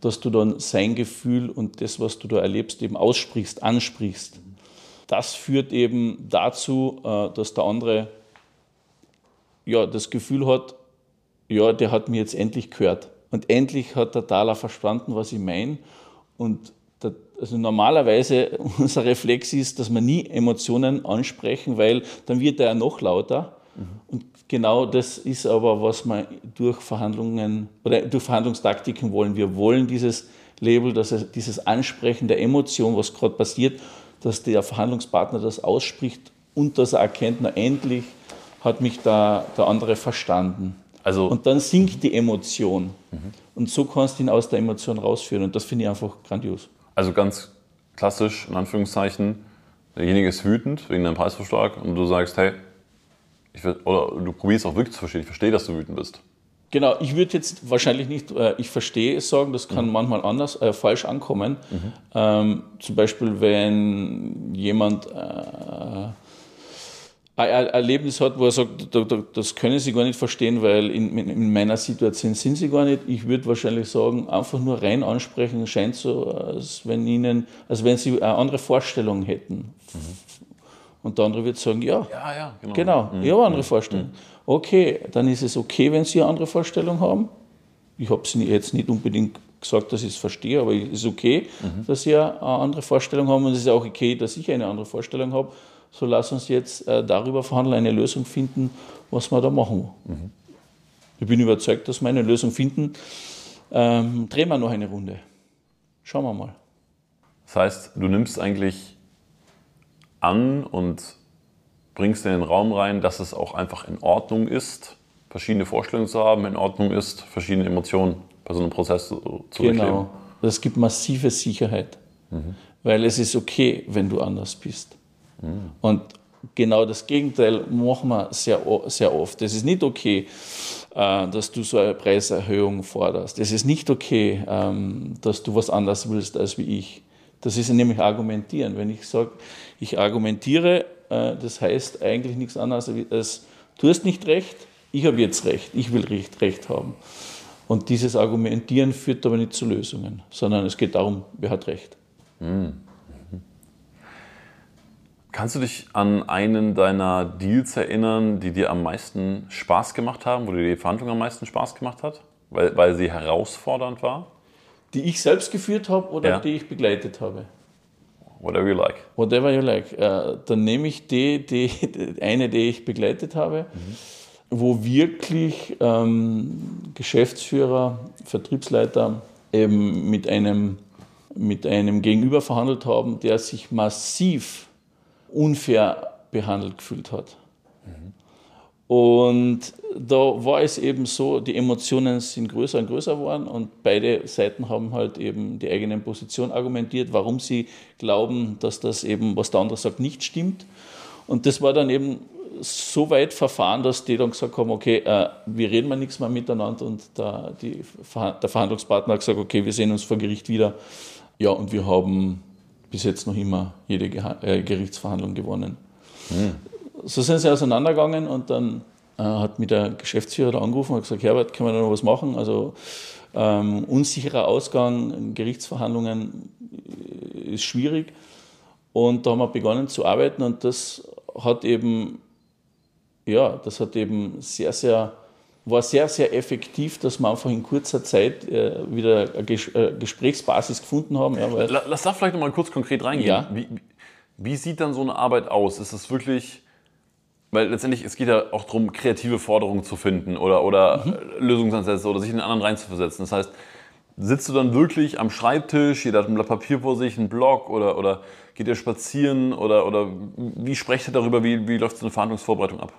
dass du dann sein Gefühl und das, was du da erlebst, eben aussprichst, ansprichst das führt eben dazu, äh, dass der andere ja, das Gefühl hat, ja, der hat mir jetzt endlich gehört. Und endlich hat der Thaler verstanden, was ich meine. Und also normalerweise unser Reflex ist, dass wir nie Emotionen ansprechen, weil dann wird er ja noch lauter. Mhm. Und genau das ist aber, was wir durch Verhandlungen oder durch Verhandlungstaktiken wollen. Wir wollen dieses Label, dass dieses Ansprechen der Emotion, was gerade passiert, dass der Verhandlungspartner das ausspricht und dass er erkennt, na endlich hat mich da der andere verstanden. Also, und dann sinkt die Emotion. Mhm. Und so kannst du ihn aus der Emotion rausführen. Und das finde ich einfach grandios. Also ganz klassisch, in Anführungszeichen, derjenige ist wütend wegen deinem Preisvorschlag und du sagst, hey, ich will, oder du probierst auch wirklich zu verstehen, ich verstehe, dass du wütend bist. Genau, ich würde jetzt wahrscheinlich nicht, äh, ich verstehe es sagen, das kann mhm. manchmal anders, äh, falsch ankommen. Mhm. Ähm, zum Beispiel, wenn jemand äh, ein Erlebnis hat, wo er sagt, das können Sie gar nicht verstehen, weil in, in meiner Situation sind Sie gar nicht. Ich würde wahrscheinlich sagen, einfach nur rein ansprechen, scheint so, als wenn Ihnen, als wenn Sie eine andere Vorstellung hätten. Mhm. Und der andere wird sagen, ja, ja, ja genau, genau mhm. ich habe eine andere mhm. Vorstellung. Mhm. Okay, dann ist es okay, wenn Sie eine andere Vorstellung haben. Ich habe es jetzt nicht unbedingt gesagt, dass ich es verstehe, aber es ist okay, mhm. dass Sie eine andere Vorstellung haben und es ist auch okay, dass ich eine andere Vorstellung habe. So lass uns jetzt äh, darüber verhandeln, eine Lösung finden, was wir da machen. Mhm. Ich bin überzeugt, dass wir eine Lösung finden. Ähm, drehen wir noch eine Runde. Schauen wir mal. Das heißt, du nimmst eigentlich an und bringst in den Raum rein, dass es auch einfach in Ordnung ist, verschiedene Vorstellungen zu haben, in Ordnung ist, verschiedene Emotionen bei so einem Prozess zu, Genau. Durchleben. Das gibt massive Sicherheit, mhm. weil es ist okay, wenn du anders bist. Mhm. Und genau das Gegenteil machen wir sehr, sehr oft. Es ist nicht okay, äh, dass du so eine Preiserhöhung forderst. Es ist nicht okay, ähm, dass du was anderes willst als wie ich. Das ist nämlich argumentieren. Wenn ich sage, ich argumentiere äh, das heißt eigentlich nichts anderes als, du hast nicht recht, ich habe jetzt recht, ich will recht, recht haben. Und dieses Argumentieren führt aber nicht zu Lösungen, sondern es geht darum, wer hat recht. Mhm. Kannst du dich an einen deiner Deals erinnern, die dir am meisten Spaß gemacht haben, wo dir die Verhandlung am meisten Spaß gemacht hat, weil, weil sie herausfordernd war? Die ich selbst geführt habe oder ja. die ich begleitet habe? Whatever you like. Whatever you like. Äh, dann nehme ich die, die, eine, die ich begleitet habe, mhm. wo wirklich ähm, Geschäftsführer, Vertriebsleiter eben mit einem, mit einem Gegenüber verhandelt haben, der sich massiv unfair behandelt gefühlt hat. Und da war es eben so, die Emotionen sind größer und größer geworden und beide Seiten haben halt eben die eigene Position argumentiert, warum sie glauben, dass das eben, was der andere sagt, nicht stimmt. Und das war dann eben so weit verfahren, dass die dann gesagt haben, okay, äh, wir reden mal nichts mehr miteinander und der, die, der Verhandlungspartner hat gesagt, okay, wir sehen uns vor Gericht wieder. Ja, und wir haben bis jetzt noch immer jede äh, Gerichtsverhandlung gewonnen. Hm so sind sie auseinandergegangen und dann äh, hat mich der Geschäftsführer da angerufen und gesagt, Herbert, können wir da noch was machen? Also ähm, unsicherer Ausgang, Gerichtsverhandlungen ist schwierig. Und da haben wir begonnen zu arbeiten und das hat eben, ja, das hat eben sehr, sehr, war sehr, sehr effektiv, dass wir einfach in kurzer Zeit äh, wieder eine Ges äh, Gesprächsbasis gefunden haben. Ja, Lass da vielleicht nochmal kurz konkret reingehen. Ja. Wie, wie sieht dann so eine Arbeit aus? Ist es wirklich, weil letztendlich, es geht ja auch darum, kreative Forderungen zu finden oder, oder mhm. Lösungsansätze oder sich in den anderen reinzuversetzen. Das heißt, sitzt du dann wirklich am Schreibtisch, jeder hat ein Blatt Papier vor sich, einen Blog oder, oder geht ihr spazieren oder, oder wie sprecht ihr darüber, wie, wie läuft so eine Verhandlungsvorbereitung ab?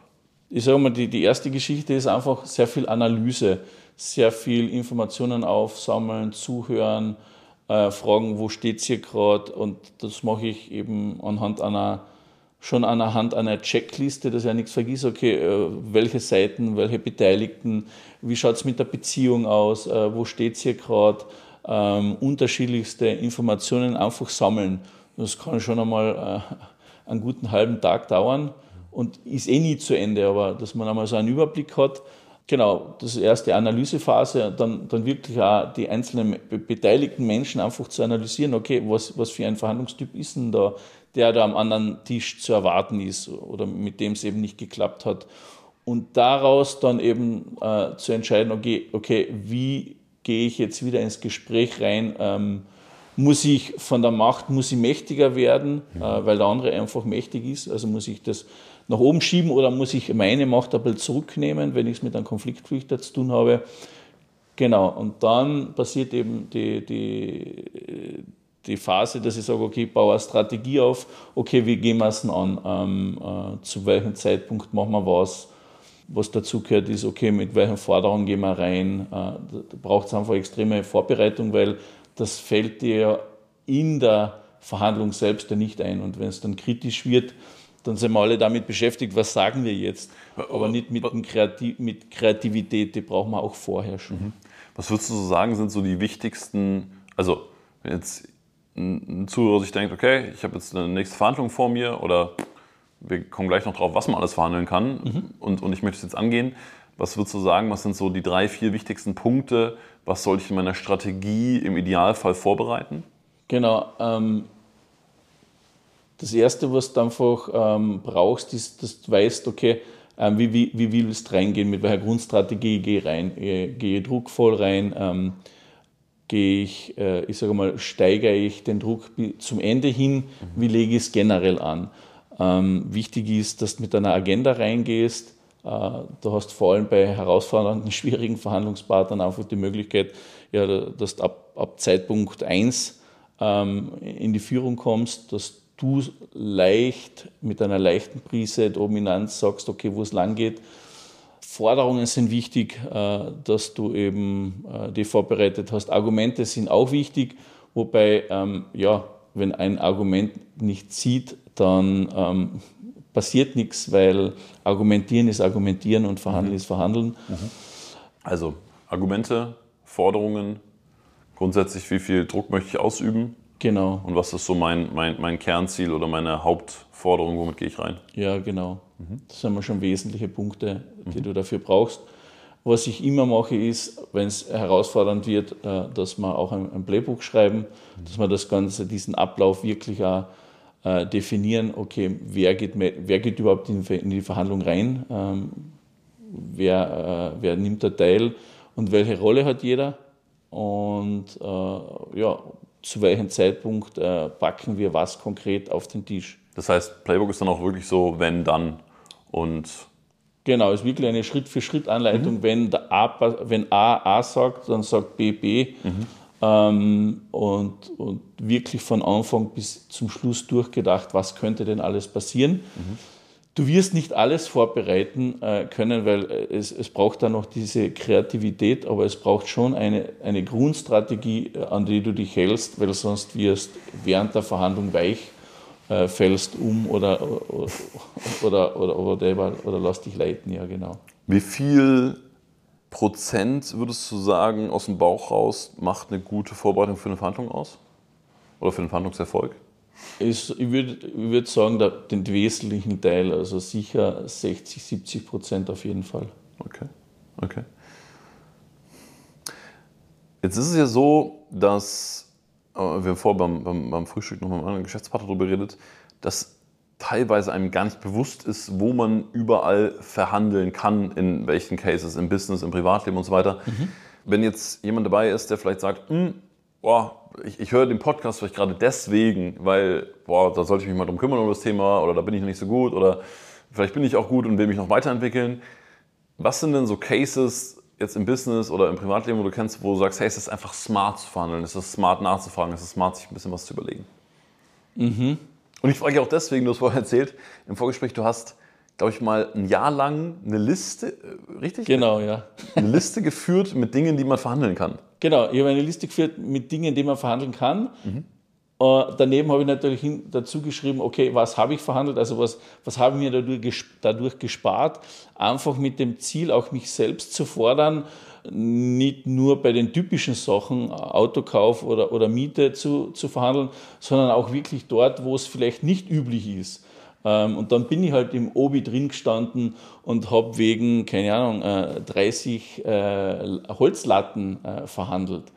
Ich sage mal, die, die erste Geschichte ist einfach sehr viel Analyse, sehr viel Informationen aufsammeln, zuhören, äh, fragen, wo steht es hier gerade. Und das mache ich eben anhand einer, schon anhand einer Checkliste, dass ich ja nichts vergisst, okay, äh, welche Seiten, welche Beteiligten, wie schaut es mit der Beziehung aus, äh, wo steht es hier gerade, ähm, unterschiedlichste Informationen einfach sammeln. Das kann schon einmal äh, einen guten halben Tag dauern und ist eh nie zu Ende, aber dass man einmal so einen Überblick hat, Genau, das ist erste Analysephase, dann, dann wirklich auch die einzelnen beteiligten Menschen einfach zu analysieren, okay, was, was für ein Verhandlungstyp ist denn da, der da am anderen Tisch zu erwarten ist oder mit dem es eben nicht geklappt hat. Und daraus dann eben äh, zu entscheiden, okay, okay, wie gehe ich jetzt wieder ins Gespräch rein? Ähm, muss ich von der Macht, muss ich mächtiger werden, äh, weil der andere einfach mächtig ist? Also muss ich das nach oben schieben oder muss ich meine Macht ein bisschen zurücknehmen, wenn ich es mit einem Konfliktflüchter zu tun habe. Genau, und dann passiert eben die, die, die Phase, dass ich sage, okay, ich baue eine Strategie auf, okay, wie gehen wir es denn an, ähm, äh, zu welchem Zeitpunkt machen wir was, was dazu gehört ist, okay, mit welchen Forderungen gehen wir rein, äh, da braucht es einfach extreme Vorbereitung, weil das fällt dir in der Verhandlung selbst ja nicht ein. Und wenn es dann kritisch wird, dann sind wir alle damit beschäftigt, was sagen wir jetzt. Aber nicht mit, Kreativ mit Kreativität, die brauchen wir auch vorher schon. Mhm. Was würdest du so sagen, sind so die wichtigsten, also wenn jetzt ein Zuhörer sich denkt, okay, ich habe jetzt eine nächste Verhandlung vor mir oder wir kommen gleich noch drauf, was man alles verhandeln kann mhm. und, und ich möchte es jetzt angehen. Was würdest du sagen, was sind so die drei, vier wichtigsten Punkte? Was sollte ich in meiner Strategie im Idealfall vorbereiten? Genau, ähm, das Erste, was du einfach ähm, brauchst, ist, dass du weißt, okay, ähm, wie, wie, wie willst du reingehen, mit welcher Grundstrategie gehe ich rein, äh, gehe ich druckvoll rein, ähm, gehe ich, äh, ich sage mal, steigere ich den Druck zum Ende hin, wie lege ich es generell an. Ähm, wichtig ist, dass du mit einer Agenda reingehst, äh, Du hast vor allem bei herausfordernden, schwierigen Verhandlungspartnern einfach die Möglichkeit, ja, dass du ab, ab Zeitpunkt 1 ähm, in die Führung kommst, dass du leicht mit einer leichten Prise Dominanz sagst, okay, wo es lang geht. Forderungen sind wichtig, äh, dass du eben äh, die vorbereitet hast. Argumente sind auch wichtig, wobei, ähm, ja, wenn ein Argument nicht zieht, dann ähm, passiert nichts, weil argumentieren ist argumentieren und verhandeln mhm. ist verhandeln. Mhm. Also Argumente, Forderungen, grundsätzlich, wie viel Druck möchte ich ausüben? Genau. Und was ist so mein, mein, mein Kernziel oder meine Hauptforderung, womit gehe ich rein? Ja, genau. Mhm. Das sind wir schon wesentliche Punkte, die mhm. du dafür brauchst. Was ich immer mache, ist, wenn es herausfordernd wird, äh, dass wir auch ein, Playbook schreiben, mhm. dass wir das Ganze, diesen Ablauf wirklich auch äh, definieren, okay, wer geht, wer geht überhaupt in, die Verhandlung rein, ähm, wer, äh, wer nimmt da teil und welche Rolle hat jeder. Und ja, zu welchem Zeitpunkt äh, packen wir was konkret auf den Tisch. Das heißt, Playbook ist dann auch wirklich so, wenn, dann und. Genau, es ist wirklich eine Schritt-für-Schritt-Anleitung. Mhm. Wenn, A, wenn A A sagt, dann sagt B B. Mhm. Ähm, und, und wirklich von Anfang bis zum Schluss durchgedacht, was könnte denn alles passieren. Mhm. Du wirst nicht alles vorbereiten äh, können, weil äh, es, es braucht dann noch diese Kreativität, aber es braucht schon eine, eine Grundstrategie, äh, an die du dich hältst, weil sonst wirst während der Verhandlung weich, fällst um oder, oder, oder, oder, oder, oder lass dich leiten, ja genau. Wie viel Prozent würdest du sagen, aus dem Bauch raus macht eine gute Vorbereitung für eine Verhandlung aus? Oder für einen Verhandlungserfolg? Ist, ich würde würd sagen, der, den wesentlichen Teil, also sicher 60, 70 Prozent auf jeden Fall. Okay, okay. Jetzt ist es ja so, dass wir haben vorher beim, beim, beim Frühstück noch mit einem anderen Geschäftspartner darüber geredet, dass teilweise einem gar nicht bewusst ist, wo man überall verhandeln kann, in welchen Cases, im Business, im Privatleben und so weiter. Mhm. Wenn jetzt jemand dabei ist, der vielleicht sagt, hm, boah, ich, ich höre den Podcast vielleicht gerade deswegen, weil, boah, da sollte ich mich mal drum kümmern um das Thema oder da bin ich noch nicht so gut oder vielleicht bin ich auch gut und will mich noch weiterentwickeln. Was sind denn so Cases jetzt im Business oder im Privatleben, wo du kennst, wo du sagst, hey, es ist einfach smart zu verhandeln, es ist smart nachzufragen, es ist smart, sich ein bisschen was zu überlegen? Mhm. Und ich frage auch deswegen, du hast vorher erzählt, im Vorgespräch, du hast, glaube ich, mal ein Jahr lang eine Liste, äh, richtig? Genau, ja. Eine Liste geführt mit Dingen, die man verhandeln kann. Genau, ich habe eine Liste geführt mit Dingen, die man verhandeln kann. Mhm. Uh, daneben habe ich natürlich hin, dazu geschrieben, okay, was habe ich verhandelt, also was, was habe ich mir dadurch, dadurch gespart, einfach mit dem Ziel, auch mich selbst zu fordern, nicht nur bei den typischen Sachen, Autokauf oder, oder Miete zu, zu verhandeln, sondern auch wirklich dort, wo es vielleicht nicht üblich ist. Ähm, und dann bin ich halt im Obi drin gestanden und habe wegen, keine Ahnung, 30 äh, äh, Holzlatten äh, verhandelt.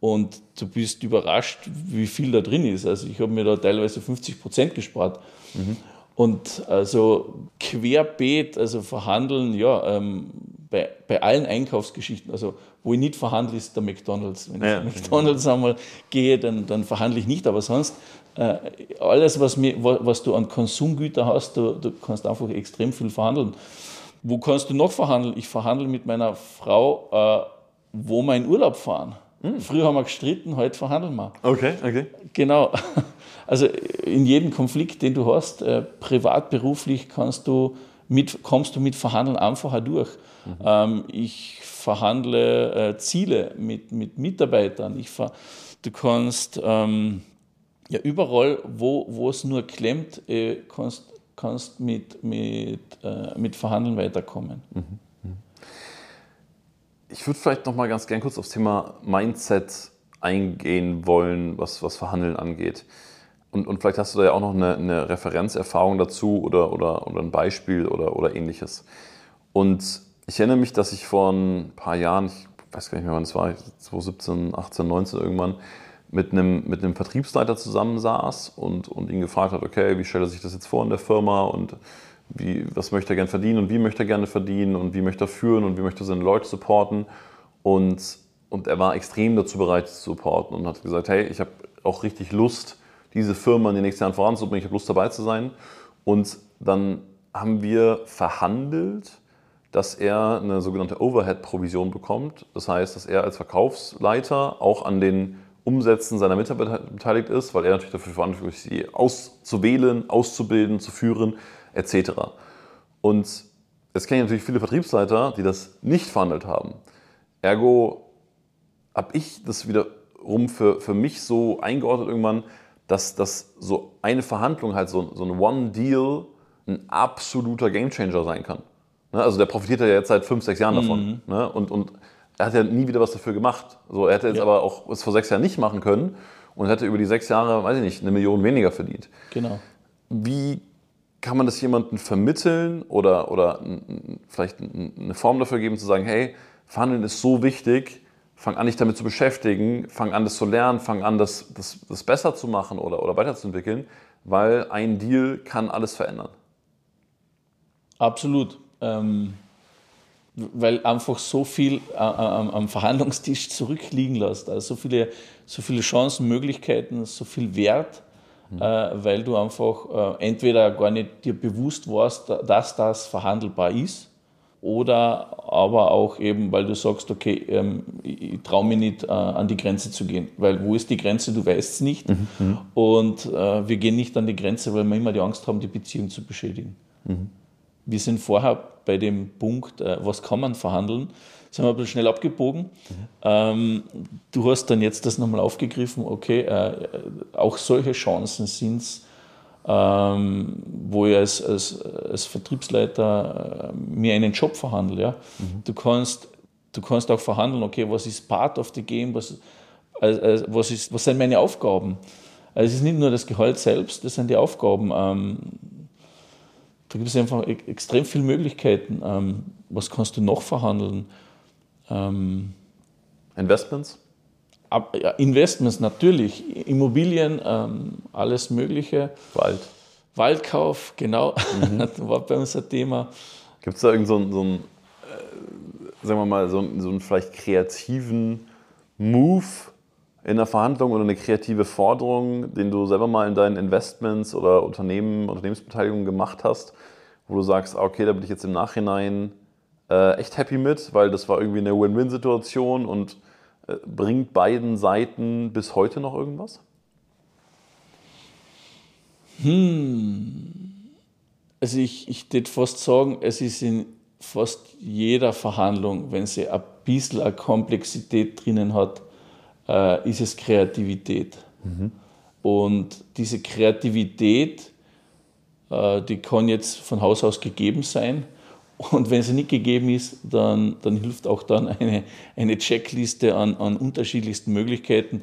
Und du bist überrascht, wie viel da drin ist. Also ich habe mir da teilweise 50 Prozent gespart. Mhm. Und also querbeet, also verhandeln, ja, ähm, bei, bei allen Einkaufsgeschichten, also wo ich nicht verhandle, ist der McDonalds. Wenn ja. ich McDonalds einmal gehe, dann, dann verhandle ich nicht, aber sonst alles, was, mir, was du an Konsumgüter hast, du, du kannst einfach extrem viel verhandeln. Wo kannst du noch verhandeln? Ich verhandle mit meiner Frau, äh, wo wir in Urlaub fahren. Mhm. Früher haben wir gestritten, heute verhandeln wir. Okay, okay. Genau. Also in jedem Konflikt, den du hast, äh, privat, beruflich, kannst du mit, kommst du mit Verhandeln einfacher durch. Mhm. Ähm, ich verhandle äh, Ziele mit, mit Mitarbeitern. Ich ver, du kannst ähm, ja überall, wo, wo es nur klemmt, äh, kannst, kannst mit, mit, äh, mit Verhandeln weiterkommen. Mhm. Ich würde vielleicht noch mal ganz gern kurz aufs Thema Mindset eingehen wollen, was, was Verhandeln angeht. Und, und vielleicht hast du da ja auch noch eine, eine Referenzerfahrung dazu oder, oder, oder ein Beispiel oder, oder ähnliches. Und ich erinnere mich, dass ich vor ein paar Jahren, ich weiß gar nicht mehr wann es war, 2017, 18, 19 irgendwann, mit einem, mit einem Vertriebsleiter zusammensaß und, und ihn gefragt hat, okay, wie stellt er sich das jetzt vor in der Firma und wie, was möchte er gerne verdienen und wie möchte er gerne verdienen und wie möchte er führen und wie möchte er seine Leute supporten. Und, und er war extrem dazu bereit zu supporten und hat gesagt, hey, ich habe auch richtig Lust, diese Firma in den nächsten Jahren voranzubringen, ich habe Lust dabei zu sein. Und dann haben wir verhandelt, dass er eine sogenannte Overhead-Provision bekommt. Das heißt, dass er als Verkaufsleiter auch an den Umsätzen seiner Mitarbeiter beteiligt ist, weil er natürlich dafür verantwortlich ist, sie auszuwählen, auszubilden, zu führen etc. Und es kenne ich natürlich viele Vertriebsleiter, die das nicht verhandelt haben. Ergo habe ich das wiederum für, für mich so eingeordnet irgendwann, dass, dass so eine Verhandlung halt so, so ein One-Deal ein absoluter Gamechanger sein kann. Ne? Also der profitiert ja jetzt seit fünf, sechs Jahren davon. Mhm. Ne? Und, und er hat ja nie wieder was dafür gemacht. So, er hätte jetzt ja. aber auch es vor sechs Jahren nicht machen können und hätte über die sechs Jahre, weiß ich nicht, eine Million weniger verdient. Genau. Wie kann man das jemandem vermitteln oder, oder vielleicht eine Form dafür geben, zu sagen, hey, Verhandeln ist so wichtig, fang an, dich damit zu beschäftigen, fang an, das zu lernen, fang an, das, das, das besser zu machen oder, oder weiterzuentwickeln, weil ein Deal kann alles verändern. Absolut. Ähm, weil einfach so viel äh, am, am Verhandlungstisch zurückliegen lässt. Also so viele, so viele Chancen, Möglichkeiten, so viel Wert mhm. äh, weil du einfach äh, entweder gar nicht dir bewusst warst, dass das verhandelbar ist, oder aber auch eben, weil du sagst, okay, ähm, ich traue mich nicht äh, an die Grenze zu gehen, weil wo ist die Grenze, du weißt es nicht mhm. mhm. und äh, wir gehen nicht an die Grenze, weil wir immer die Angst haben, die Beziehung zu beschädigen. Mhm. Wir sind vorher bei dem Punkt, äh, was kann man verhandeln, sind wir ein bisschen schnell abgebogen. Mhm. Ähm, du hast dann jetzt das nochmal aufgegriffen, okay, äh, auch solche Chancen sind es, ähm, wo ich als, als, als Vertriebsleiter äh, mir einen Job verhandle. Ja? Mhm. Du, kannst, du kannst auch verhandeln, okay, was ist part of the game, was, also, was, ist, was sind meine Aufgaben? Also es ist nicht nur das Gehalt selbst, das sind die Aufgaben. Ähm, da gibt es einfach extrem viele Möglichkeiten. Ähm, was kannst du noch verhandeln? Ähm, Investments? Ab, ja, Investments natürlich, Immobilien, ähm, alles Mögliche. Wald. Waldkauf, genau, mhm. das war bei uns ein Thema. Gibt es da irgendeinen so, so äh, sagen wir mal, so, so einen vielleicht kreativen Move in der Verhandlung oder eine kreative Forderung, den du selber mal in deinen Investments oder Unternehmen, Unternehmensbeteiligungen gemacht hast, wo du sagst, ah, okay, da bin ich jetzt im Nachhinein äh, echt happy mit, weil das war irgendwie eine Win-Win-Situation und äh, bringt beiden Seiten bis heute noch irgendwas? Hm. Also ich, ich würde fast sagen, es ist in fast jeder Verhandlung, wenn sie ein bisschen eine Komplexität drinnen hat, äh, ist es Kreativität. Mhm. Und diese Kreativität, äh, die kann jetzt von Haus aus gegeben sein. Und wenn sie nicht gegeben ist, dann, dann hilft auch dann eine, eine Checkliste an, an unterschiedlichsten Möglichkeiten,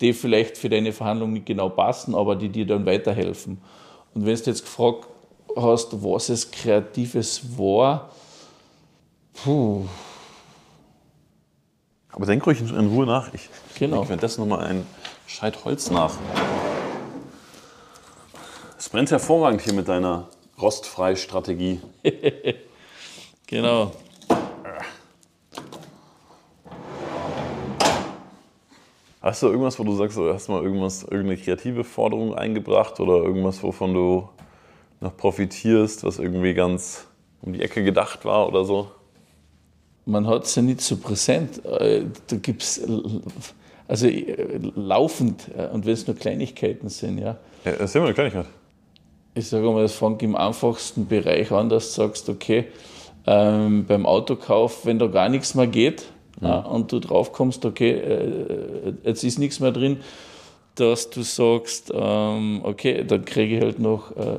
die vielleicht für deine Verhandlung nicht genau passen, aber die dir dann weiterhelfen. Und wenn du jetzt gefragt hast, was es Kreatives war, puh. Aber denk ruhig in Ruhe nach. Ich genau. denke währenddessen nochmal ein Scheit Holz nach. Es brennt hervorragend hier mit deiner Rostfrei-Strategie. genau. Hast du irgendwas, wo du sagst, du hast mal irgendwas, irgendeine kreative Forderung eingebracht oder irgendwas, wovon du noch profitierst, was irgendwie ganz um die Ecke gedacht war oder so? Man hat es ja nicht so präsent. Äh, da gibt es also äh, laufend, äh, und wenn es nur Kleinigkeiten sind, ja. ja das ist immer eine Kleinigkeit. Ich sage mal, das fängt im einfachsten Bereich an, dass du sagst, okay, ähm, beim Autokauf, wenn da gar nichts mehr geht, ja. und du drauf kommst, okay, äh, jetzt ist nichts mehr drin, dass du sagst, ähm, okay, dann kriege ich halt noch äh,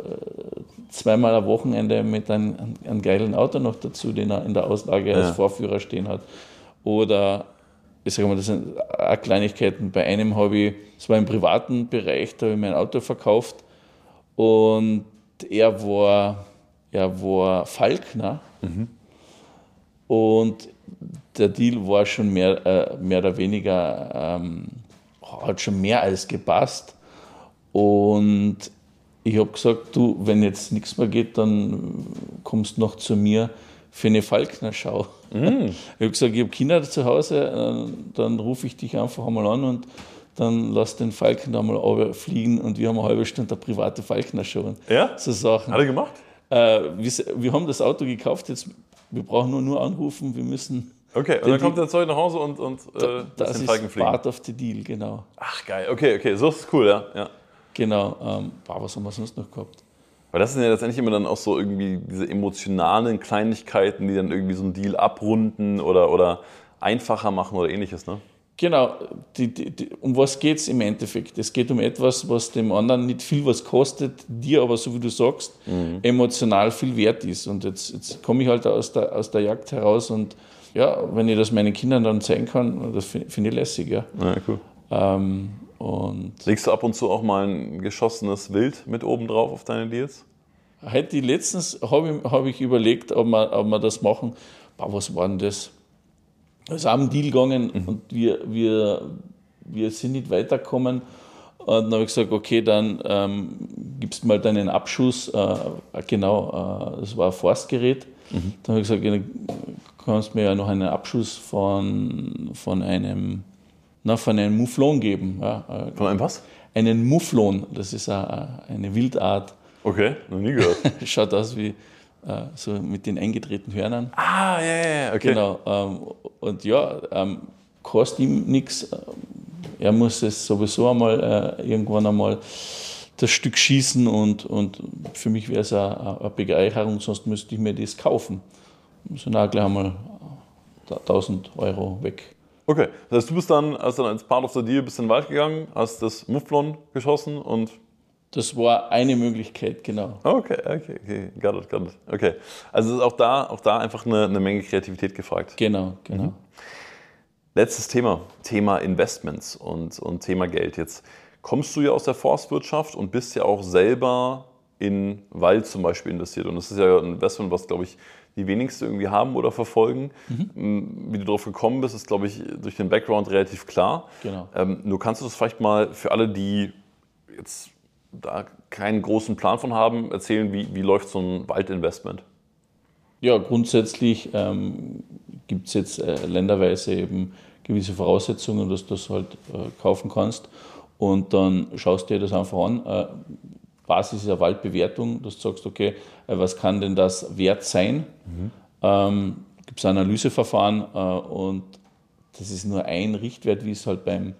zweimal am Wochenende mit einem, einem geilen Auto noch dazu, den er in der Auslage ja. als Vorführer stehen hat. Oder ich sage mal, das sind auch Kleinigkeiten. Bei einem habe ich, es war im privaten Bereich, da habe ich mein Auto verkauft und er war, er war Falkner. Mhm. Und der Deal war schon mehr, äh, mehr oder weniger, ähm, hat schon mehr als gepasst. Und ich habe gesagt, du, wenn jetzt nichts mehr geht, dann kommst du noch zu mir für eine Falkner-Schau. Mm. Ich habe gesagt, ich habe Kinder zu Hause, äh, dann rufe ich dich einfach einmal an und dann lass den Falken da mal fliegen und wir haben eine halbe Stunde eine private Falkner-Show. Ja? So Sachen. Hat er gemacht? Äh, wir, wir, haben das Auto gekauft, jetzt, wir brauchen nur, nur anrufen, wir müssen Okay, und dann kommt der Zeug nach Hause und, und äh, das den Falken fliegen. part of the deal, genau. Ach geil, okay, okay, so ist cool, ja. ja. Genau, ähm, boah, was haben wir sonst noch gehabt? Weil das sind ja letztendlich immer dann auch so irgendwie diese emotionalen Kleinigkeiten, die dann irgendwie so einen Deal abrunden oder, oder einfacher machen oder ähnliches, ne? Genau, die, die, die, um was geht es im Endeffekt? Es geht um etwas, was dem anderen nicht viel was kostet, dir aber, so wie du sagst, mhm. emotional viel wert ist. Und jetzt, jetzt komme ich halt aus der, aus der Jagd heraus und ja, wenn ich das meinen Kindern dann zeigen kann, das finde find ich lässig, ja. ja cool. Ähm, und Legst du ab und zu auch mal ein geschossenes Wild mit oben drauf auf deine Deals? Heute letztens habe ich, hab ich überlegt, ob wir, ob wir das machen. Boah, was war denn das? Es ist am Deal gegangen mhm. und wir, wir, wir sind nicht weitergekommen. Und dann habe ich gesagt, okay, dann ähm, gibst du mal deinen Abschuss. Äh, genau, äh, das war ein Forstgerät. Mhm. Dann habe ich gesagt, kannst mir ja noch einen Abschuss von, von einem, na, von einem Mouflon geben. Ja. Von einem was? Einen Mouflon, das ist eine, eine Wildart. Okay, noch nie gehört. Schaut aus wie äh, so mit den eingedrehten Hörnern. Ah, ja, ja, okay. Genau. Ähm, und ja, ähm, kostet ihm nichts. Er muss es sowieso einmal äh, irgendwann einmal das Stück schießen und, und für mich wäre es eine, eine Bereicherung, sonst müsste ich mir das kaufen sind auch gleich einmal 1000 Euro weg. Okay, das heißt, du bist dann, als dann als Part of the Deal bist in den Wald gegangen, hast das Mufflon geschossen und. Das war eine Möglichkeit, genau. Okay, okay, okay, got it, got it. Okay, also ist auch da, auch da einfach eine, eine Menge Kreativität gefragt. Genau, genau. Mhm. Letztes Thema, Thema Investments und, und Thema Geld. Jetzt kommst du ja aus der Forstwirtschaft und bist ja auch selber in Wald zum Beispiel investiert. Und das ist ja ein Investment, was, glaube ich, die wenigsten irgendwie haben oder verfolgen. Mhm. Wie du darauf gekommen bist, ist, glaube ich, durch den Background relativ klar. Genau. Ähm, nur kannst du das vielleicht mal für alle, die jetzt da keinen großen Plan von haben, erzählen, wie, wie läuft so ein Waldinvestment? Ja, grundsätzlich ähm, gibt es jetzt äh, länderweise eben gewisse Voraussetzungen, dass du das halt äh, kaufen kannst. Und dann schaust du dir das einfach an. Äh, Basis ist eine Waldbewertung, dass du sagst, okay, äh, was kann denn das wert sein? Mhm. Ähm, gibt es Analyseverfahren äh, und das ist nur ein Richtwert, wie es halt beim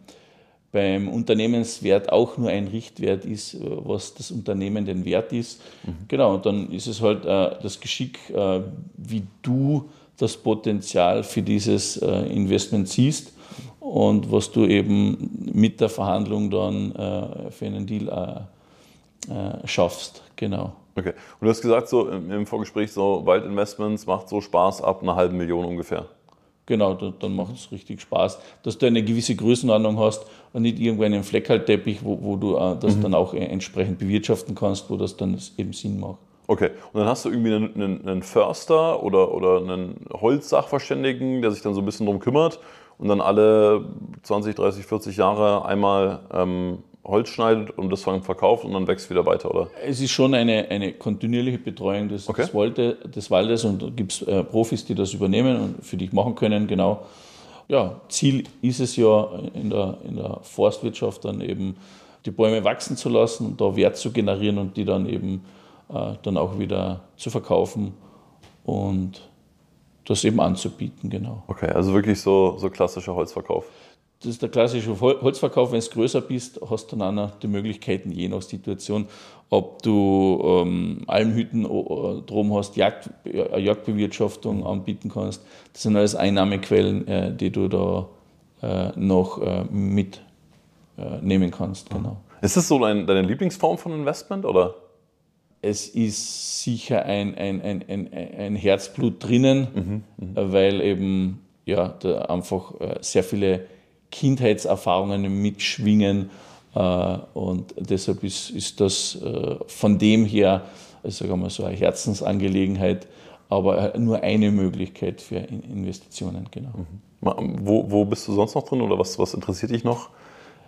beim Unternehmenswert auch nur ein Richtwert ist, äh, was das Unternehmen denn wert ist. Mhm. Genau, und dann ist es halt äh, das Geschick, äh, wie du das Potenzial für dieses äh, Investment siehst und was du eben mit der Verhandlung dann für einen Deal äh, schaffst. Genau. Okay. Und du hast gesagt, so im, im Vorgespräch, so Waldinvestments macht so Spaß ab einer halben Million ungefähr. Genau, dann, dann macht es richtig Spaß, dass du eine gewisse Größenordnung hast und nicht irgendwo einen Fleckerlteppich, wo, wo du äh, das mhm. dann auch entsprechend bewirtschaften kannst, wo das dann eben Sinn macht. Okay, und dann hast du irgendwie einen, einen, einen Förster oder, oder einen Holzsachverständigen, der sich dann so ein bisschen drum kümmert und dann alle 20, 30, 40 Jahre einmal ähm, Holz schneidet und das dann verkauft und dann wächst wieder weiter, oder? Es ist schon eine, eine kontinuierliche Betreuung des, okay. des, Walde, des Waldes und da gibt es äh, Profis, die das übernehmen und für dich machen können, genau. Ja, Ziel ist es ja in der, in der Forstwirtschaft dann eben die Bäume wachsen zu lassen und da Wert zu generieren und die dann eben äh, dann auch wieder zu verkaufen und das eben anzubieten, genau. Okay, also wirklich so, so klassischer Holzverkauf das ist der klassische Holzverkauf. Wenn du größer bist, hast du dann auch noch die Möglichkeiten, je nach Situation, ob du ähm, Almhütten drum hast, Jagd, äh, Jagdbewirtschaftung anbieten kannst. Das sind alles Einnahmequellen, äh, die du da äh, noch äh, mitnehmen kannst. Genau. Ist das so dein, deine Lieblingsform von Investment? Oder? Es ist sicher ein, ein, ein, ein, ein Herzblut drinnen, mhm, mh. weil eben ja, da einfach sehr viele Kindheitserfahrungen mitschwingen. Äh, und deshalb ist, ist das äh, von dem her, sagen wir so, eine Herzensangelegenheit, aber nur eine Möglichkeit für Investitionen. Genau. Mhm. Wo, wo bist du sonst noch drin oder was, was interessiert dich noch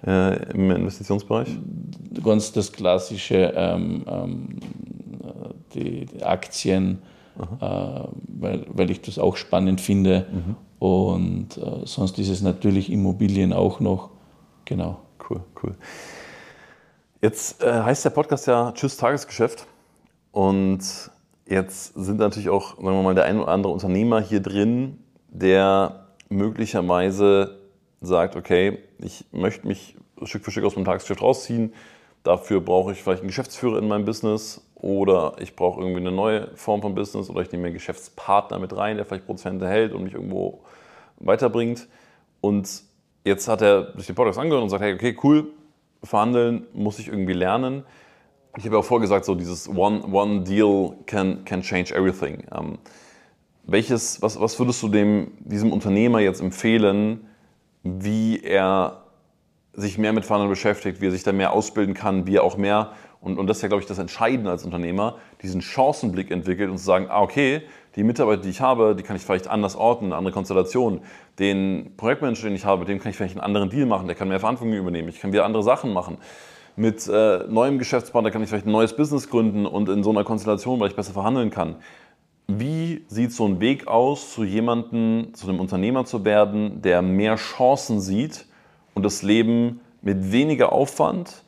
äh, im Investitionsbereich? Ganz das klassische, ähm, ähm, die, die, Aktien, äh, weil, weil ich das auch spannend finde. Mhm. Und äh, sonst ist es natürlich Immobilien auch noch. Genau. Cool, cool. Jetzt äh, heißt der Podcast ja Tschüss Tagesgeschäft. Und jetzt sind natürlich auch, sagen wir mal, der ein oder andere Unternehmer hier drin, der möglicherweise sagt, okay, ich möchte mich Stück für Stück aus meinem Tagesgeschäft rausziehen. Dafür brauche ich vielleicht einen Geschäftsführer in meinem Business oder ich brauche irgendwie eine neue Form von Business oder ich nehme mir einen Geschäftspartner mit rein, der vielleicht Prozente hält und mich irgendwo weiterbringt. Und jetzt hat er sich den Podcast angehört und sagt, hey, okay, cool, verhandeln muss ich irgendwie lernen. Ich habe ja auch vorgesagt, so dieses One, one Deal can, can change everything. Ähm, welches, was, was würdest du dem, diesem Unternehmer jetzt empfehlen, wie er sich mehr mit Verhandeln beschäftigt, wie er sich da mehr ausbilden kann, wie er auch mehr, und, und das ist ja, glaube ich, das Entscheidende als Unternehmer, diesen Chancenblick entwickelt und zu sagen, ah, okay, die Mitarbeiter, die ich habe, die kann ich vielleicht anders orten, eine andere Konstellation. Den Projektmanager, den ich habe, mit dem kann ich vielleicht einen anderen Deal machen, der kann mehr Verantwortung übernehmen, ich kann wieder andere Sachen machen. Mit äh, neuem Geschäftspartner kann ich vielleicht ein neues Business gründen und in so einer Konstellation, weil ich besser verhandeln kann. Wie sieht so ein Weg aus, zu jemandem, zu einem Unternehmer zu werden, der mehr Chancen sieht und das Leben mit weniger Aufwand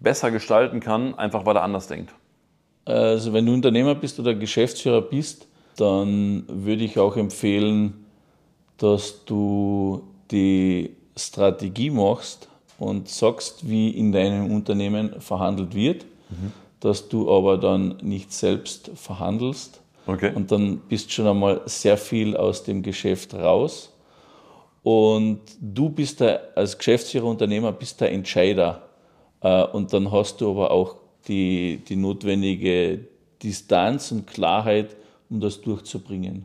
besser gestalten kann, einfach weil er anders denkt? Also wenn du Unternehmer bist oder Geschäftsführer bist, dann würde ich auch empfehlen, dass du die Strategie machst und sagst, wie in deinem Unternehmen verhandelt wird, mhm. dass du aber dann nicht selbst verhandelst. Okay. Und dann bist schon einmal sehr viel aus dem Geschäft raus. Und du bist der, als Geschäftsführer, Unternehmer, bist der Entscheider. Äh, und dann hast du aber auch die, die notwendige Distanz und Klarheit, um das durchzubringen.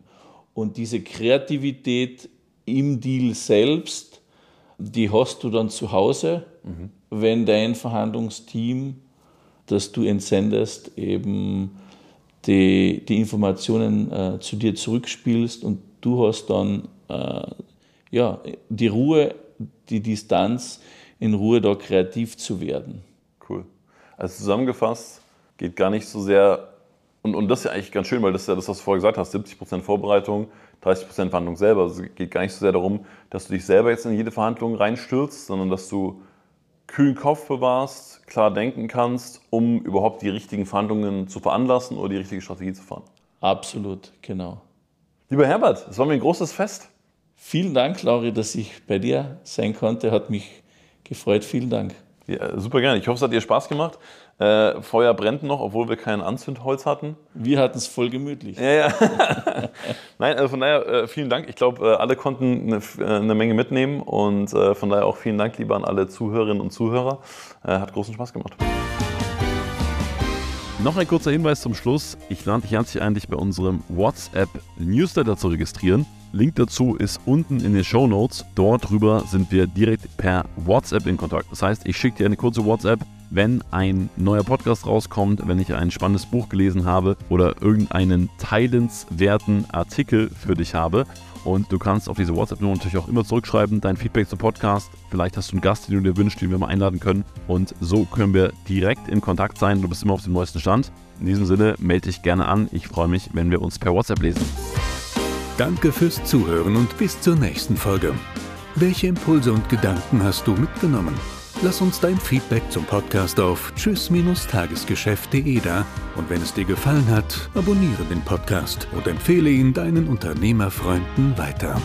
Und diese Kreativität im Deal selbst, die hast du dann zu Hause, mhm. wenn dein Verhandlungsteam dass du entsendest, eben die, die Informationen äh, zu dir zurückspielst und du hast dann äh, ja, die Ruhe, die Distanz, in Ruhe da kreativ zu werden. Cool. Also zusammengefasst, geht gar nicht so sehr, und, und das ist ja eigentlich ganz schön, weil das ist ja das, was du vorher gesagt hast, 70% Vorbereitung, 30% Verhandlung selber. Also es geht gar nicht so sehr darum, dass du dich selber jetzt in jede Verhandlung reinstürzt, sondern dass du kühlen Kopf bewahrst, klar denken kannst, um überhaupt die richtigen Verhandlungen zu veranlassen oder die richtige Strategie zu fahren. Absolut, genau. Lieber Herbert, es war mir ein großes Fest. Vielen Dank, Lauri, dass ich bei dir sein konnte. Hat mich gefreut. Vielen Dank. Ja, super gerne. Ich hoffe, es hat dir Spaß gemacht. Äh, Feuer brennt noch, obwohl wir kein Anzündholz hatten. Wir hatten es voll gemütlich. Ja, ja. Nein, also von daher äh, vielen Dank. Ich glaube, äh, alle konnten eine, äh, eine, Menge mitnehmen und äh, von daher auch vielen Dank, lieber an alle Zuhörerinnen und Zuhörer. Äh, hat großen Spaß gemacht. Noch ein kurzer Hinweis zum Schluss. Ich lade dich herzlich ein, dich bei unserem WhatsApp-Newsletter zu registrieren. Link dazu ist unten in den Show Notes. Dort drüber sind wir direkt per WhatsApp in Kontakt. Das heißt, ich schicke dir eine kurze WhatsApp, wenn ein neuer Podcast rauskommt, wenn ich ein spannendes Buch gelesen habe oder irgendeinen teilenswerten Artikel für dich habe. Und du kannst auf diese WhatsApp-Nummer natürlich auch immer zurückschreiben, dein Feedback zum Podcast. Vielleicht hast du einen Gast, den du dir wünschst, den wir mal einladen können. Und so können wir direkt in Kontakt sein. Du bist immer auf dem neuesten Stand. In diesem Sinne, melde dich gerne an. Ich freue mich, wenn wir uns per WhatsApp lesen. Danke fürs Zuhören und bis zur nächsten Folge. Welche Impulse und Gedanken hast du mitgenommen? Lass uns dein Feedback zum Podcast auf tschüss-tagesgeschäft.de da und wenn es dir gefallen hat, abonniere den Podcast und empfehle ihn deinen Unternehmerfreunden weiter.